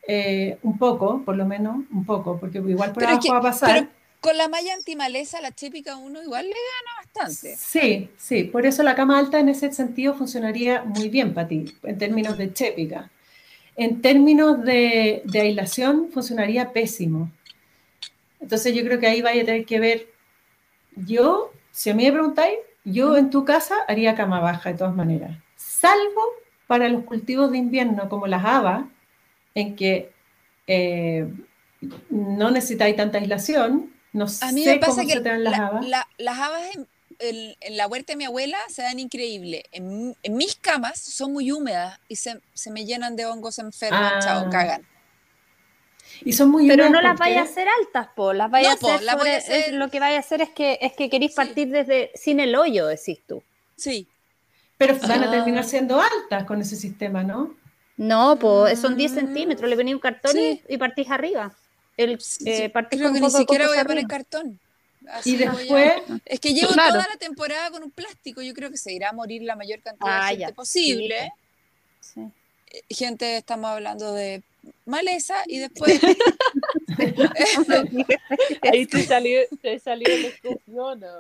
eh, un poco, por lo menos, un poco, porque igual por Pero es abajo que- va a pasar. Pero con la malla antimaleza, la chépica uno igual le gana bastante. Sí, sí, por eso la cama alta en ese sentido funcionaría muy bien para ti, en términos de chépica. En términos de, de aislación, funcionaría pésimo. Entonces yo creo que ahí vaya a tener que ver, yo, si a mí me preguntáis, yo en tu casa haría cama baja de todas maneras, salvo para los cultivos de invierno como las habas, en que eh, no necesitáis tanta aislación, no A mí sé me pasa cómo que se te dan las la- habas. la- las habas en, en- en la huerta de mi abuela se dan increíble. En, en mis camas son muy húmedas y se, se me llenan de hongos enferman, Ah. chao, cagan. Y son muy Pero no las porque- vaya a hacer altas, po. Las vaya No, a po, hacer voy a es- lo que vaya a hacer es que es que queréis Sí. partir desde sin el hoyo, decís tú. Sí. Pero van a Ah. terminar siendo altas con ese sistema, ¿no? No, pues son 10 Ah. centímetros, le venía un cartón Sí. y, y partís arriba. El, Sí, eh, partís Creo con que un ni poco de siquiera voy a poner arriba. cartón. Así Y a- después, Es que llevo Claro. toda la temporada con un plástico. Yo creo que se irá a morir la mayor cantidad Ah, de gente ya. posible. Sí. Eh, Gente, estamos hablando de maleza y después *laughs* Ahí te salió, te salió el escorpión, ¿no?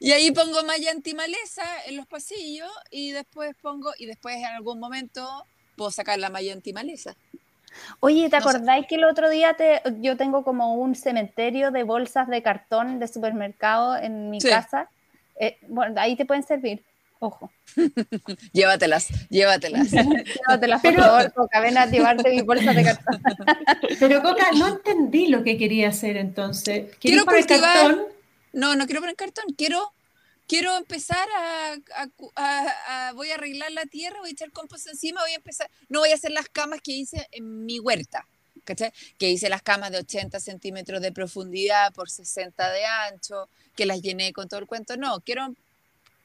y ahí pongo malla antimaleza en los pasillos y después pongo y después en algún momento puedo sacar la malla antimaleza. Oye, ¿te No sé. acordáis que el otro día te, yo tengo como un cementerio de bolsas de cartón de supermercado en mi Sí. casa? Eh, bueno, ahí te pueden servir. Ojo. *laughs* Llévatelas, llévatelas. *laughs* Llévatelas, por Pero- favor, Coca, ven a llevarte mis bolsas de cartón. *laughs* pero Coca, no entendí lo que quería hacer entonces. Quiero ¿Quería poner cultivar- cartón? No, no quiero poner cartón, quiero, quiero empezar a, a cu- a- a- voy a arreglar la tierra, voy a echar compost encima, voy a empezar, no voy a hacer las camas que hice en mi huerta, ¿cachai? Que hice las camas de 80 centímetros de profundidad por 60 de ancho, que las llené con todo el cuento, no, quiero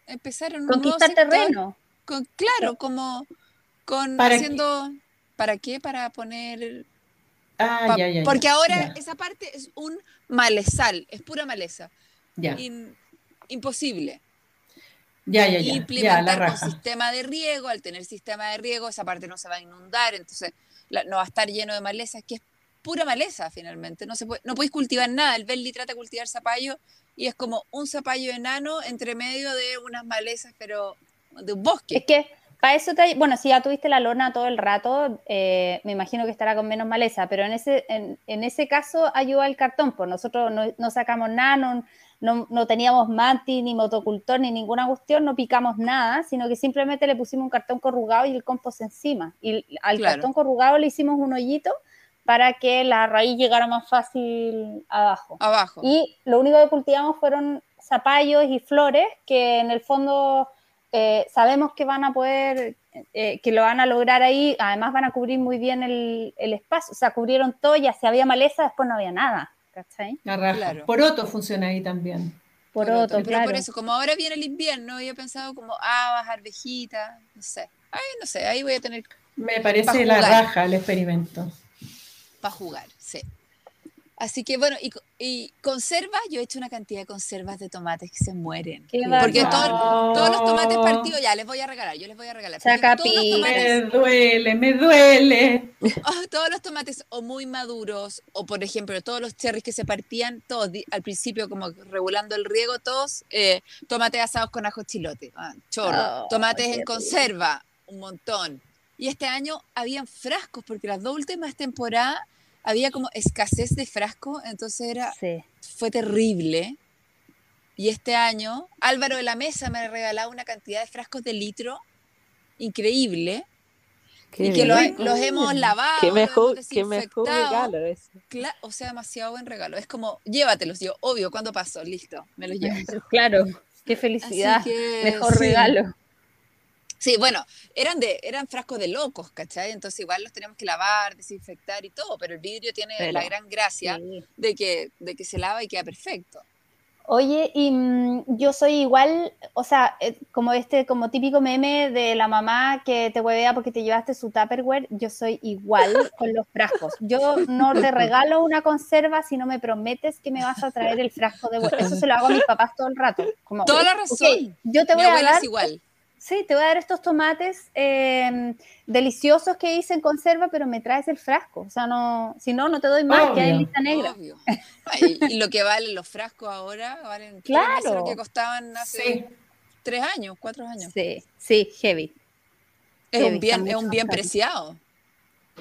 empezar en un nuevo Conquistar sector, terreno. con- claro, como con ¿Para qué? haciendo, ¿para qué? Para poner Ah, Pa- ya, ya, ya. porque ahora ya, esa parte es un malezal, es pura maleza. ya, In- imposible. ya, ya, ya, la implementar con raja. sistema de riego, al tener sistema de riego, esa parte no se va a inundar, entonces la- no va a estar lleno de malezas, que es pura maleza finalmente. No, se puede, no podéis cultivar nada. El Belly trata de cultivar zapallo y es como un zapallo enano entre medio de unas malezas, pero de un Es bosque. que para eso te, bueno, si ya tuviste la lona todo el rato, eh, me imagino que estará con menos maleza, pero en ese, en, en ese caso ayuda el cartón, pues nosotros no, no sacamos nada, no, no, no teníamos manti, ni motocultor, ni ninguna cuestión, no picamos nada, sino que simplemente le pusimos un cartón corrugado y el compost encima. Y al Claro. cartón corrugado le hicimos un hoyito para que la raíz llegara más fácil abajo. Abajo. Y lo único que cultivamos fueron zapallos y flores que en el fondo eh, sabemos que van a poder, eh, que lo van a lograr ahí. Además van a cubrir muy bien el, el espacio. O sea, cubrieron todo, ya si había maleza, después no había nada. ¿Cachai? La raja. Claro. Poroto funciona ahí también. Por Poroto. otro, Pero claro. por eso, como ahora viene el invierno, yo he pensado como, ah, bajar arvejitas, no sé. Ay, no sé, ahí voy a tener Me Pa' parece la raja el experimento. Para jugar, sí. Así que bueno, y, y conservas, yo he hecho una cantidad de conservas de tomates que se mueren. Qué Porque todo- todos los tomates Oh, partidos, ya les voy a regalar, yo les voy a regalar. todos, los tomates, Me duele, me duele. ah, *laughs* todos los tomates o muy maduros, o por ejemplo, todos los cherries que se partían, todos al principio como regulando el riego, todos eh, tomates asados con ajo chilote, ah, chorro, Oh, tomates en conserva, un montón. Y este año habían frascos, porque las dos últimas temporadas había como escasez de frascos, entonces era, Sí. fue terrible. Y este año, Álvaro de la Mesa me ha regalado una cantidad de frascos de litro increíble Qué y que lo- bien. los hemos lavado. Qué los mejor, hemos qué mejor regalo ese. O sea, demasiado buen regalo. Es como, llévatelos. Yo, obvio, cuando pasó? Listo, me los llevo. *laughs* Claro. Qué felicidad. que, Mejor sí. regalo. Sí, bueno, eran de eran frascos de locos, ¿cachai? Entonces igual los teníamos que lavar, desinfectar y todo, pero el vidrio tiene Pero, la gran gracia Sí. de que, de que se lava y queda perfecto. Oye, y mm, yo soy igual, o sea, eh, como este, como típico meme de la mamá que te huevea porque te llevaste su Tupperware, yo soy igual *laughs* con los frascos. Yo no te regalo una conserva si no me prometes que me vas a traer el frasco de vuelta. Eso se lo hago a mis papás todo el rato. Como, Toda la razón. "Ok, yo te Mi voy a dar es igual. Sí, te voy a dar estos tomates eh, deliciosos que hice en conserva, pero me traes el frasco. O sea, no, si no, no te doy más, que hay lista negra. Obvio. Ay, y lo que valen los frascos ahora valen Claro. lo que costaban hace Sí. tres años, cuatro años. Sí, sí, heavy. Es Heavy, un bien, es un bien caro. preciado.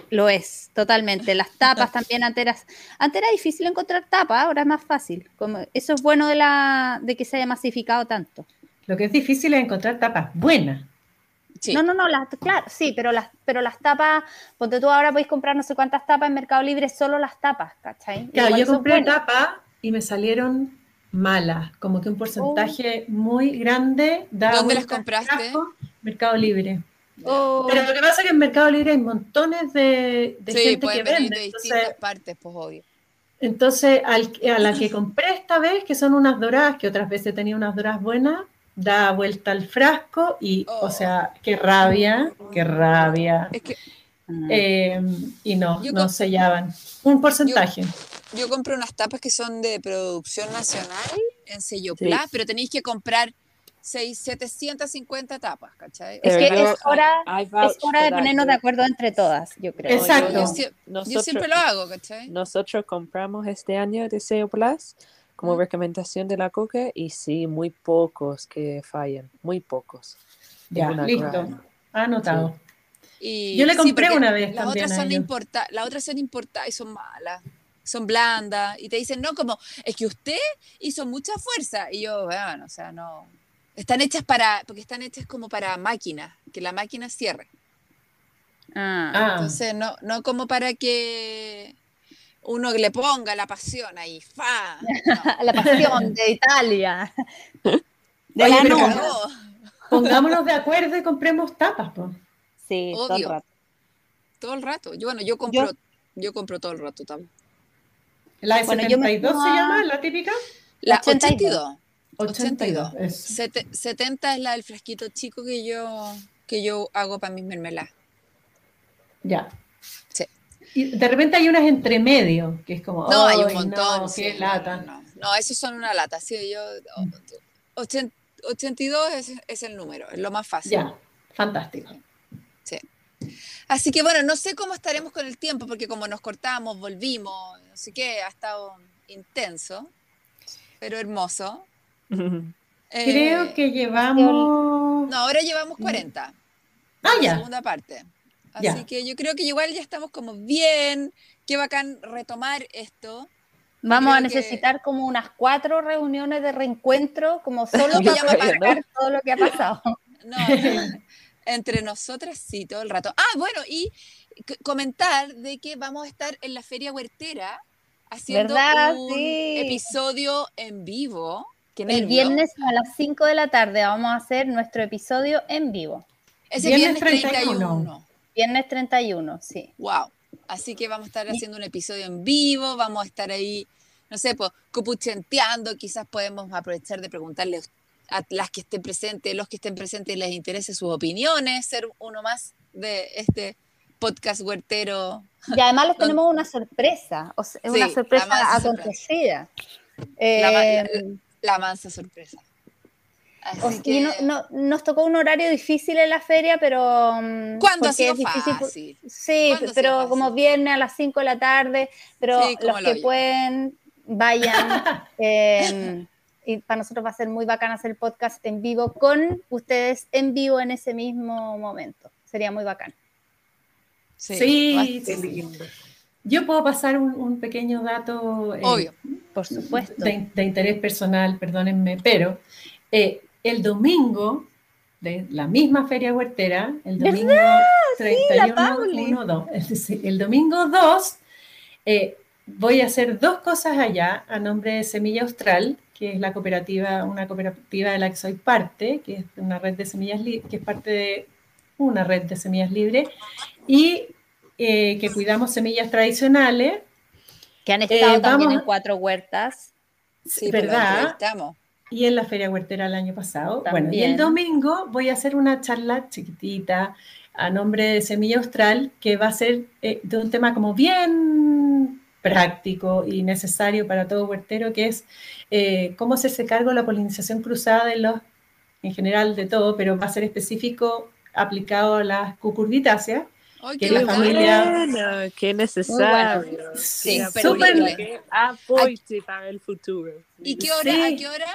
Lo es, totalmente. Las tapas también antes era, antes era difícil encontrar tapas, ahora es más fácil. Como, eso es bueno de, la, de que se haya masificado tanto. Lo que es difícil es encontrar tapas buenas. Sí. No, no, no, las, claro, sí, pero las, pero las tapas, ponte tú ahora podéis comprar no sé cuántas tapas en Mercado Libre, solo las tapas, ¿cachai? Claro, yo compré tapas y me salieron malas, como que un porcentaje muy grande da Oh. ¿Dónde las compraste? Mercado Libre. Oh, Pero lo que pasa es que en Mercado Libre hay montones de, de sí, gente que vende. de Entonces, distintas partes, pues obvio. entonces al- a la que compré esta vez, que son unas doradas, que otras veces tenía unas doradas buenas, da vuelta al frasco y, Oh. o sea, qué rabia, qué rabia. Es que. Eh, y no, Yo no sellaban. Un porcentaje. yo compro unas tapas que son de producción nacional en sello Sí. Plas, pero tenéis que comprar seis- 750 tapas, ¿cachai? Es que yo- es hora, I- I es hora de ponernos de Yo- acuerdo entre todas, yo creo. Exacto. Yo, yo Nosotros, siempre lo hago, ¿cachai? nosotros compramos este año de SEO Plus como recomendación de la Coca y sí, muy pocos que fallan, muy pocos. Ya, listo. Anotado. Y- Yo le compré una vez las también otras son importadas, las otras son importadas y son malas, son blandas y te dicen, "No, como es que usted hizo mucha fuerza." Y yo, bueno, o sea, no están hechas para porque están hechas como para máquina, que la máquina cierre. Ah, Ah, Entonces, no no como para que uno le ponga la pasión ahí, fa. No, *laughs* la pasión de Italia. *laughs* De Oye, la pero pongámonos de acuerdo y compremos tapas, po. Sí, todo el rato. todo el rato. Yo bueno, yo compro yo, compro todo el rato también. La Bueno, yo me E72 se llama, la típica. La 82. 82. 82. eso. Sete- 70 es la del frasquito chico que yo, que yo hago para mis mermeladas. Ya. Sí. Y de repente hay unas entre medio, que es como. No, hay un "Ay, montón. no, sí, qué no, lata. No, no, no, esos son una lata. Sí, yo, o- ochen- 82 es, es el número, es lo más fácil. Ya, fantástico. Así que bueno, no sé cómo estaremos con el tiempo, porque como nos cortamos, volvimos, no sé qué, ha estado intenso, pero hermoso. *laughs* Eh, Creo que llevamos. No, ahora llevamos 40. Ah, la ya. segunda parte. Así Ya. que yo creo que igual ya estamos como bien. Qué bacán retomar esto. Vamos a que- necesitar como unas cuatro reuniones de reencuentro, como *laughs* solo para marcar todo lo que ha pasado. *laughs* No, no, entre nosotras sí, todo el rato. Ah, bueno, y comentar de que vamos a estar en la Feria Huertera haciendo ¿Verdad? un Sí. episodio en vivo. Qué El viernes a las 5 de la tarde vamos a hacer nuestro episodio en vivo. Ese Viernes viernes 31. 31. Viernes 31, sí. Wow. Así que vamos a estar haciendo un episodio en vivo, vamos a estar ahí, no sé, pues copuchenteando, quizás podemos aprovechar de preguntarle a las que estén presentes, los que estén presentes les interese sus opiniones, ser uno más de este podcast huertero. Y además les *laughs* tenemos una sorpresa, o sea, es Sí, una sorpresa acontecida. La Eh, La mansa sorpresa. Así o- que, y no- no- nos tocó un horario difícil en la feria, pero... mm, ¿Cuándo ha porque sido es difícil fácil? Sí, ¿Cuándo ha sido pero fácil? como viernes a las 5 de la tarde, pero Sí, los que pueden, vayan. *laughs* eh, y para nosotros va a ser muy bacán hacer el podcast en vivo con ustedes en vivo en ese mismo momento. Sería muy bacán. Sí, Sí. Yo puedo pasar un, un pequeño dato eh, Obvio. Por supuesto. de, de interés personal, perdónenme, pero eh, el domingo de la misma feria huertera, el domingo 31, Pauli. 1, 2, es decir, el domingo 2, eh, voy a hacer dos cosas allá a nombre de Semilla Austral, que es la cooperativa, una cooperativa de la que soy parte, que es una red de semillas que es parte de una red de semillas libres, y eh, que cuidamos semillas tradicionales. Que han estado Eh, también vamos- en cuatro huertas. Sí, ¿verdad? entrevistamos. Y en la Feria Huertera el año pasado. Bueno, y También. el domingo voy a hacer una charla chiquitita a nombre de Semilla Austral, que va a ser eh, de un tema como bien práctico y necesario para todo huertero, que es eh, cómo hacerse cargo de la polinización cruzada de los, en general de todo, pero va a ser específico aplicado a las cucurbitáceas. Ay, que qué la familia- Bueno, qué necesario. Sí, Qué pero súper- qué aporte para el futuro. ¿Y qué hora? Sí. ¿A qué hora?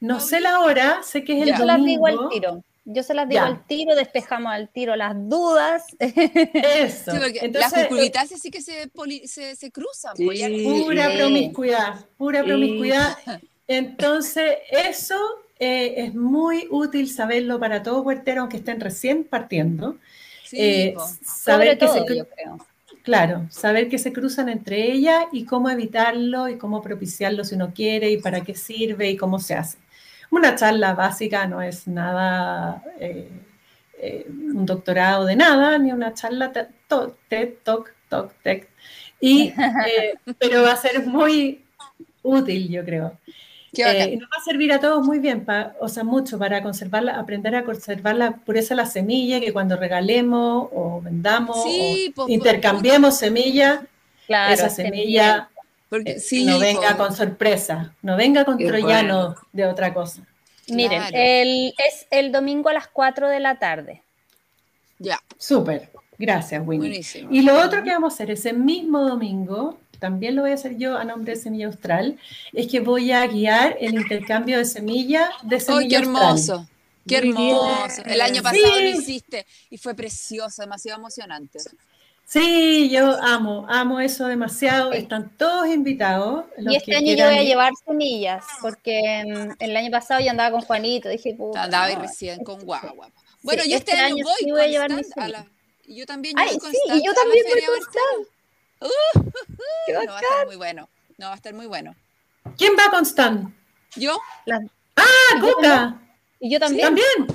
No sé la hora, sé que es el. Yo se las digo domingo. al tiro. Yo se las digo Ya. al tiro, despejamos al tiro las dudas. *laughs* Eso. Sí, porque Entonces, las cucurbitáceas sí que se, poli- se, se cruzan. pues, Sí. Pura Sí. promiscuidad, pura Sí. promiscuidad. *laughs* Entonces, eso eh, es muy útil saberlo para todos huerteros que estén recién partiendo. Sí, Eh, saber que todo, se, yo creo. claro, saber que se cruzan entre ellas y cómo evitarlo y cómo propiciarlo si uno quiere y para qué sirve y cómo se hace. Una charla básica no es nada, eh, eh, un doctorado de nada, ni una charla TED, Talk, Talk, Tech. Y, eh, *laughs* pero va a ser muy útil, yo creo. Eh, y nos va a servir a todos muy bien, pa- o sea, mucho para conservarla, aprender a conservar la pureza de la semilla, que cuando regalemos o vendamos Sí, o po, intercambiemos semilla, Claro, esa semilla Porque, eh, sí, no venga con sorpresa, no venga con Qué troyano de otra cosa. Miren, Claro. el, es el domingo a las 4 de la tarde. Ya, Súper, gracias, Winnie. buenísimo. Y lo otro que vamos a hacer ese mismo domingo, también lo voy a hacer yo a nombre de Semilla Austral, es que voy a guiar el intercambio de semilla de ¡Ay, Semilla qué Austral. hermoso! ¡Qué hermoso! El año Sí. pasado lo hiciste y fue precioso, demasiado emocionante. Sí, yo amo, amo eso demasiado. Están todos invitados. los Y este que año yo voy a llevar semillas, porque el año pasado yo andaba con Juanito, dije, puta. Andaba no. recién con guagua. Bueno, Sí, yo este, este año año voy sí voy a llevar con mis Stan a la- y yo también Ay, voy con sí, y yo a la también voy Huertera. *laughs* Qué No, va a estar muy bueno. No, va a estar muy bueno. ¿Quién va con Stan? ¿Yo? Las- ¡Ah, Y yo Coca! Y yo también. También.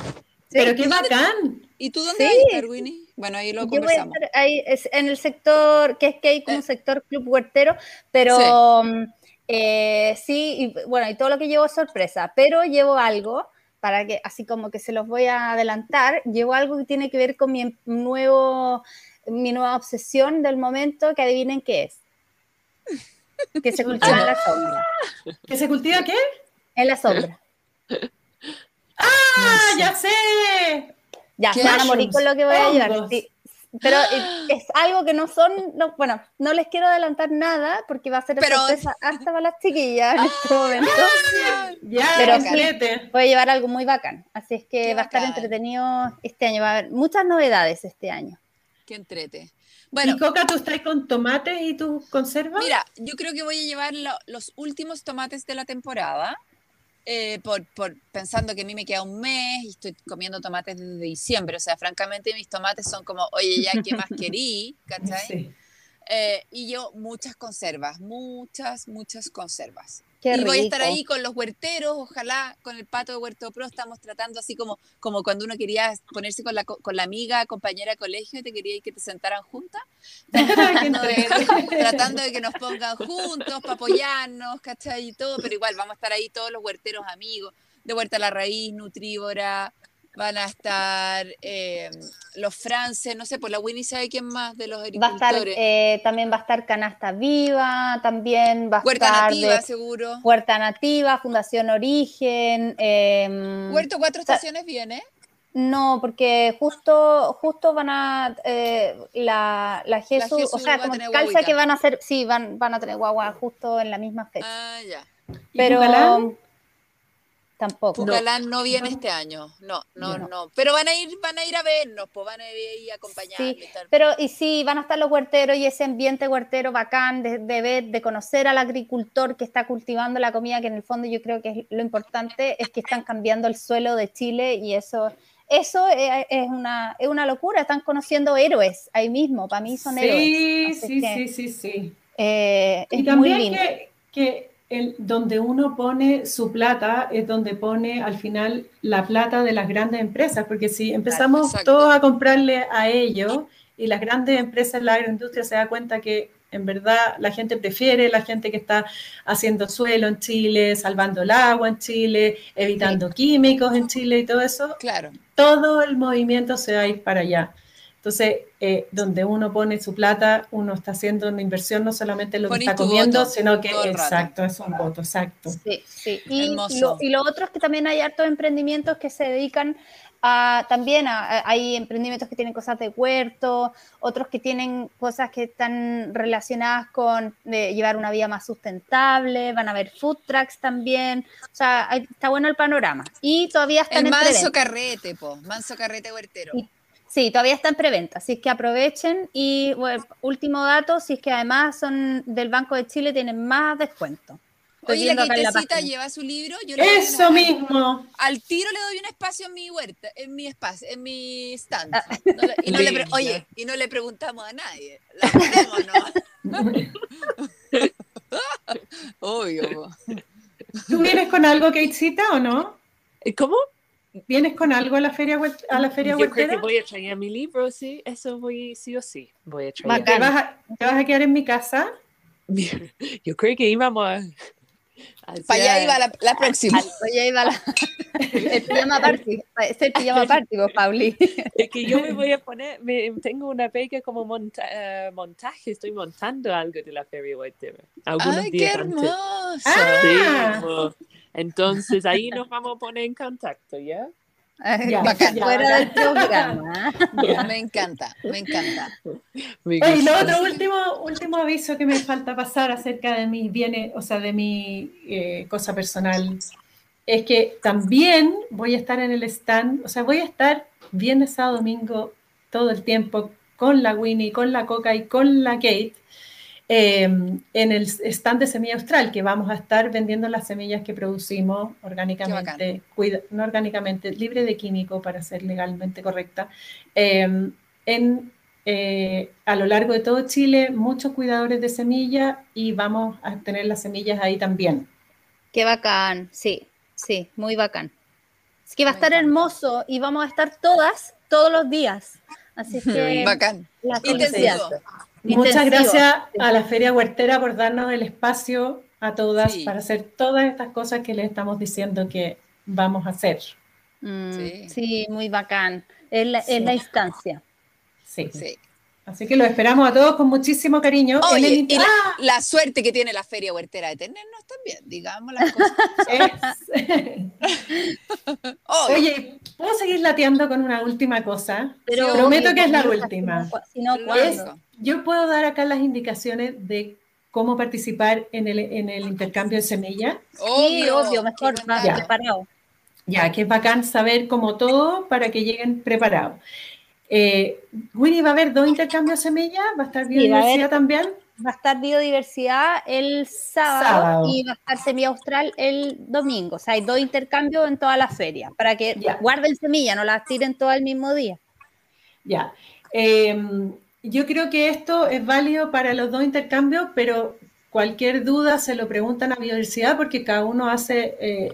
Pero qué ¿Y bacán. ¿Y tú dónde Sí. vas a estar, Winnie? Bueno, ahí lo Yo voy a conversamos. estar ahí es en el sector, que es que hay como Eh. sector club huertero, pero mm, eh, sí, y, bueno, y todo lo que llevo es sorpresa, pero llevo algo para que, así como que se los voy a adelantar, llevo algo que tiene que ver con mi em- nuevo, mi nueva obsesión del momento, que adivinen qué es. Que se cultiva en la sombra. *laughs* ¿Que se cultiva qué? En la sombra. *laughs* ¡Ah, ya sé! Ya, se van a morir con lo que voy a llevar. Sí. Pero eh, es algo que no son, no, bueno, no les quiero adelantar nada porque va a ser Pero- sorpresa hasta para las chiquillas en este momento. *laughs* Ya, Pero sí. Voy a llevar algo muy bacán, así es que Qué va a estar bacán. entretenido este año. Va a haber muchas novedades este año. Qué entrete. Bueno, ¿Y Coca, tú estás con tomates y tus conservas? mira, yo creo que voy a llevar lo- los últimos tomates de la temporada, eh, por, por- pensando que a mí me queda un mes y estoy comiendo tomates desde diciembre. O sea, francamente, mis tomates son como, oye, ya, ¿qué más *laughs* querí? ¿Cachai? Sí. Eh, y yo muchas conservas, muchas, muchas conservas. Qué y voy a estar rico. ahí con los huerteros, ojalá con el pato de Huerto Pro estamos tratando así como, como cuando uno quería ponerse con la, co- con la amiga, compañera de colegio y te quería que te sentaran juntas. *laughs* Tratando de, tratando de que nos pongan juntos para apoyarnos, ¿cachai? Y todo, pero igual vamos a estar ahí todos los huerteros amigos, de Huerta a la Raíz, Nutrívora, van a estar eh, los frances, no sé, pues la Winnie sabe quién más de los Va a agricultores. estar, eh, también va a estar Canasta Viva, también va a Huerta estar Nativa, de seguro. Huerta Nativa, Fundación Origen. em, Huerto Cuatro Estaciones viene. No, porque justo, justo van a eh, la, la Jesús, o sea, como calza guaguita. que van a hacer, sí, van, van a tener guagua justo en la misma fecha. Ah, ya. ¿Y pero? Tampoco. Pucalán no viene este año. No, no, no. Pero van a ir, van a ir a vernos, pues van a ir a acompañarnos Sí, y tal. Pero y sí, van a estar los huerteros y ese ambiente huertero bacán de, de ver, de conocer al agricultor que está cultivando la comida, que en el fondo yo creo que es lo importante es que están cambiando el suelo de Chile y eso, eso es, es una, es una locura. Están conociendo héroes ahí mismo. Para mí son héroes. Sí, Así sí, que, sí, sí, sí. eh, es Y muy también lindo. que, que el, donde uno pone su plata es donde pone al final la plata de las grandes empresas, porque si empezamos exacto. todos a comprarle a ellos y las grandes empresas, la agroindustria se da cuenta que En verdad, la gente prefiere la gente que está haciendo suelo en Chile, salvando el agua en Chile, evitando químicos en Chile y todo eso. Claro. Todo el movimiento se va a ir para allá. Entonces, eh, donde uno pone su plata, uno está haciendo una inversión no solamente en lo que está comiendo, sino que, exacto, es un voto, exacto. Sí, sí. Y lo, y lo, otro es que también hay hartos emprendimientos que se dedican a, también hay emprendimientos que tienen cosas de huerto, otros que tienen cosas que están relacionadas con llevar una vida más sustentable, van a haber food trucks también, o sea, está bueno el panorama. Y todavía están el manso carrete, po, manso carrete huertero. Sí, todavía está en preventa, así es que aprovechen y último dato, si es que además son del Banco de Chile, tienen más descuento. Oye, la quitecita lleva su libro. Yo Eso mismo. Al tiro le doy un espacio en mi huerta, en mi espacio, en mi stand. Ah. y no le oye, y no le preguntamos a nadie. La ponemos, ¿no? *laughs* Obvio. ¿Tú vienes con algo, Katecita, o no? ¿Cómo? ¿Vienes con algo a la feria a la feria Yo creo que voy a traer mi libro, sí, eso voy sí o sí. Voy a traer. ¿Te vas a, ¿Te vas a quedar en mi casa? *laughs* Yo creo que íbamos a para *laughs* allá iba la, la próxima. Para allá iba la, el pijama party. Este es el pijama party, vos, Pauli. *laughs* Es que yo me voy a poner, me, tengo una pega como monta, uh, montaje, estoy montando algo de la Feria White ¡Ay, qué hermoso! Ah. entonces ahí nos vamos a poner en contacto, ¿ya? Ya, fuera del programa. *laughs* Me encanta, me encanta. y lo otro último, último aviso que me falta pasar acerca de mis bienes, o sea, de mi eh, cosa personal, es que también voy a estar en el stand, o sea, voy a estar viernes, sábado, domingo, todo el tiempo con la Winnie, con la Coca y con la Kate Em, en el stand de Semilla Austral, que vamos a estar vendiendo las semillas que producimos orgánicamente, no orgánicamente, libre de químico para ser legalmente correcta, em, en, eh, a lo largo de todo Chile, muchos cuidadores de semillas y vamos a tener las semillas ahí también. Qué bacán, sí, sí, muy bacán. Es que va a estar hermoso y vamos a estar todas, todos los días. Así *laughs* que... Bacán. Muchas gracias a la Feria Huertera por darnos el espacio a todas para hacer todas estas cosas que les estamos diciendo que vamos a hacer. Mm, sí. muy bacán. Es la, es la instancia. Sí. sí. Así que lo esperamos a todos con muchísimo cariño. Oye, y ¡Ah! la, suerte que tiene la Feria Huertera de tenernos también, digamos las cosas. *laughs* Oye, ¿puedo seguir lateando con una última cosa? Pero, Prometo que es la última. Yo puedo dar acá las indicaciones de cómo participar en el, en el intercambio de semillas. Sí, obvio, mejor más preparado. Ya, que es bacán saber como todo para que lleguen preparados. Eh, Winnie, ¿va a haber dos intercambios de semillas? ¿Va a estar biodiversidad también? Va a estar biodiversidad el sábado, y va a estar semilla austral el domingo. O sea, hay dos intercambios en toda la feria para que guarden semilla, no las tiren todo el mismo día. Ya. Em, yo creo que esto es válido para los dos intercambios, pero cualquier duda se lo preguntan a biodiversidad porque cada uno hace eh,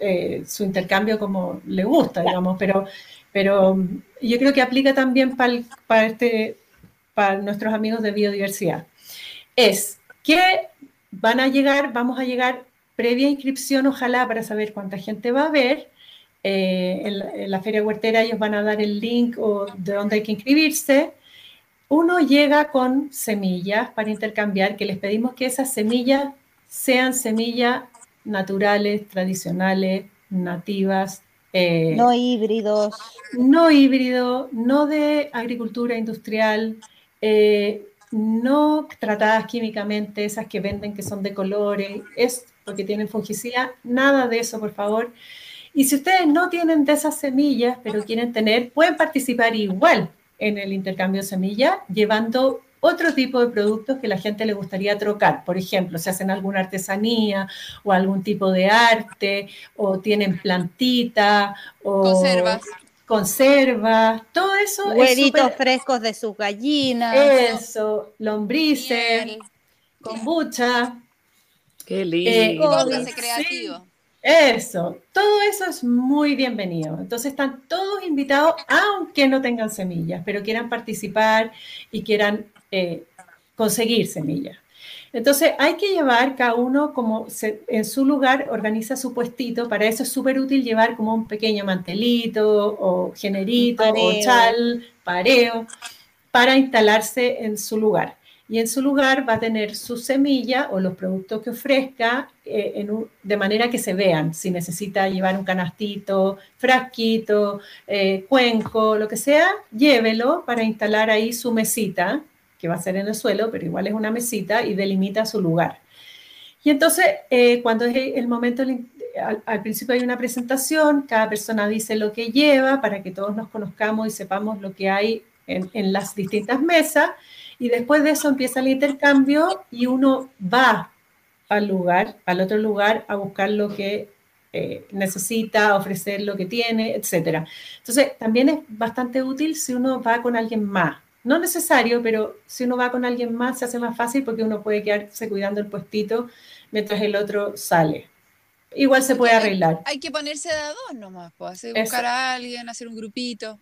eh, su intercambio como le gusta, digamos, pero pero yo creo que aplica también para, este, para nuestros amigos de biodiversidad. Es que van a llegar, vamos a llegar previa inscripción, ojalá, para saber cuánta gente va a haber. Eh, en, la, Feria Huertera ellos van a dar el link o de dónde hay que inscribirse. Uno llega con semillas para intercambiar, que les pedimos que esas semillas sean semillas naturales, tradicionales, nativas, eh, no híbridos. No híbrido, no de agricultura industrial, eh, no tratadas químicamente, esas que venden que son de colores, es porque tienen fungicida, nada de eso, por favor. Y si ustedes no tienen de esas semillas, pero quieren tener, pueden participar igual en el intercambio de semillas, llevando otro tipo de productos que la gente le gustaría trocar. Por ejemplo, si hacen alguna artesanía o algún tipo de arte, o tienen plantita, o conservas. Conservas, todo eso. Huevitos frescos de sus gallinas. Eso, lombrices, kombucha. Qué lindo. Eh, creativo. Eso, todo eso es muy bienvenido. Entonces están todos invitados, aunque no tengan semillas, pero quieran participar y quieran eh, conseguir semillas. Entonces hay que llevar cada uno como en su lugar, organiza su puestito. Para eso es súper útil llevar como un pequeño mantelito o generito o chal, pareo, para instalarse en su lugar. Y en su lugar va a tener su semilla o los productos que ofrezca eh, de manera que se vean. Si necesita llevar un canastito, frasquito, eh, cuenco, lo que sea, llévelo para instalar ahí su mesita que va a ser en el suelo, pero igual es una mesita y delimita su lugar. Y entonces, eh, cuando es el momento, al, principio hay una presentación, cada persona dice lo que lleva para que todos nos conozcamos y sepamos lo que hay en, las distintas mesas, y después de eso empieza el intercambio y uno va al lugar, al otro lugar, a buscar lo que eh, necesita, ofrecer lo que tiene, etc. Entonces, también es bastante útil si uno va con alguien más, no necesario, pero si uno va con alguien más se hace más fácil porque uno puede quedarse cuidando el puestito mientras el otro sale. Igual se puede arreglar. Hay, que ponerse de a dos nomás, pues, buscar a alguien, hacer un grupito.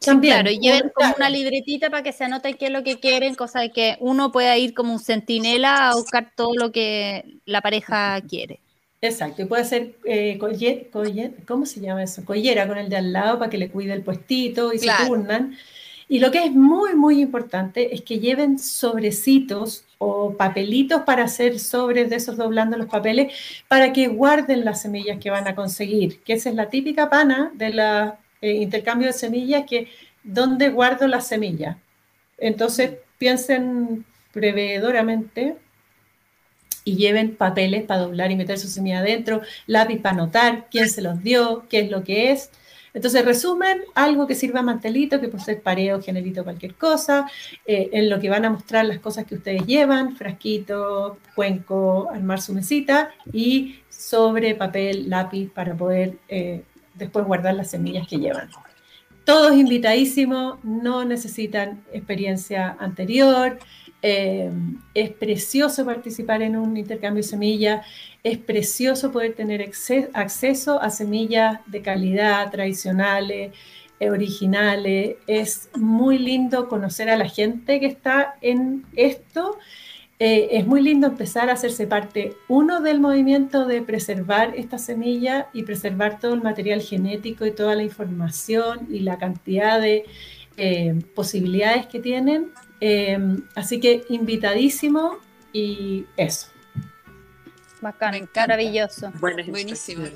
También, claro, y lleven como una libretita para que se anote qué es lo que quieren, cosa de que uno pueda ir como un centinela a buscar todo lo que la pareja quiere. Exacto, y puede ser eh, ¿cómo se llama eso? Collera con el de al lado para que le cuide el puestito y se turnan. Y lo que es muy, muy importante es que lleven sobrecitos o papelitos para hacer sobres de esos doblando los papeles para que guarden las semillas que van a conseguir, que esa es la típica pana del eh, intercambio de semillas, que ¿dónde guardo las semillas? Entonces piensen prevedoramente y lleven papeles para doblar y meter su semilla adentro, lápiz para anotar quién se los dio, qué es lo que es, entonces, resumen, algo que sirva mantelito, que puede ser pareo, generito, cualquier cosa, eh, en lo que van a mostrar las cosas que ustedes llevan, frasquito, cuenco, armar su mesita y sobre papel, lápiz para poder eh, después guardar las semillas que llevan. Todos invitadísimos, no necesitan experiencia anterior, eh, es precioso participar en un intercambio de semillas, es precioso poder tener acceso a semillas de calidad, tradicionales, eh, originales. Es muy lindo conocer a la gente que está en esto. Eh, es muy lindo empezar a hacerse parte, uno, del movimiento de preservar esta semilla y preservar todo el material genético y toda la información y la cantidad de posibilidades que tienen Em, así que invitadísimo y eso. Bacán, maravilloso. Buenísimo.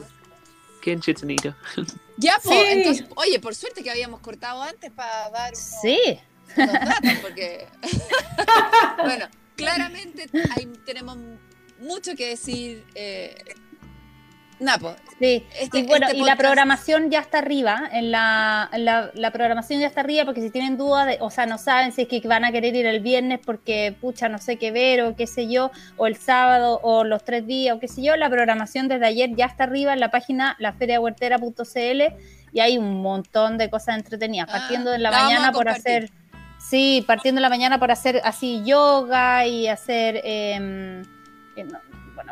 Qué entretenido. *laughs* Ya, pues, entonces, oye, por suerte que habíamos cortado antes para dar sí. datos, porque, *laughs* *laughs* bueno, claramente tenemos mucho que decir eh, Napo. Sí, este, y bueno, este y la programación ya está arriba, en la, la, programación ya está arriba, porque si tienen duda, de, o sea, no saben si es que van a querer ir el viernes porque, pucha, no sé qué ver, o qué sé yo, o el sábado, o los tres días, o qué sé yo, la programación desde ayer ya está arriba en la página laferiahuertera.cl y hay un montón de cosas entretenidas, ah, partiendo de la, mañana por hacer, sí, partiendo la mañana por hacer así yoga y hacer... Eh,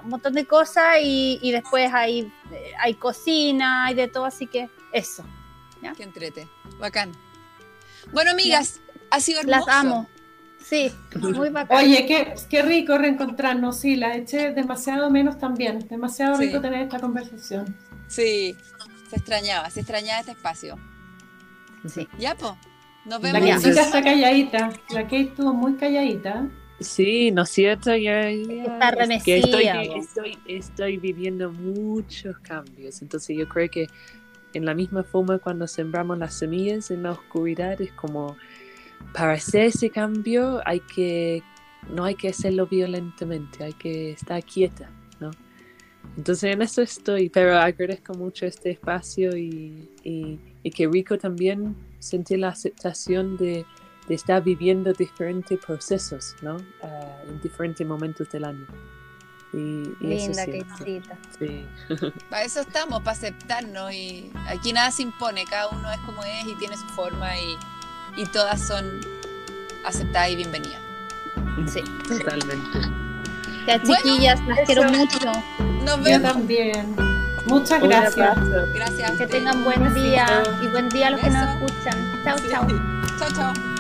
un montón de cosas y, después hay, hay cocina, hay de todo, así que eso. ¿ya? Qué entrete, bacán. Bueno, amigas, ha sido hermoso. Las amo. Sí, muy bacán. Oye, qué, qué rico reencontrarnos, sí, la eché demasiado menos también, demasiado rico tener esta conversación. Sí, se extrañaba, se extrañaba este espacio. Sí. Ya, po, nos vemos. La chica está calladita, la Kate estuvo muy calladita. Sí, ¿no es cierto? Ya, Está estoy, estoy, viviendo muchos cambios. Entonces yo creo que en la misma forma cuando sembramos las semillas en la oscuridad es como para hacer ese cambio hay que no hay que hacerlo violentamente, hay que estar quieta, ¿no? Entonces en eso estoy, pero agradezco mucho este espacio y, y, y que rico también sentir la aceptación de de estar viviendo diferentes procesos, ¿no? Ah, en diferentes momentos del año. Y, Linda, qué Sí. *laughs* Para eso estamos, para aceptarnos y aquí nada se impone, cada uno es como es y tiene su forma y, y todas son aceptadas y bienvenidas. Sí. Totalmente. Ya chiquillas, las quiero mucho. Nos vemos. Yo también. Muchas gracias. Gracias. Que tengan buen día y buen día a los que nos escuchan. Chao, chao. Chao, chao.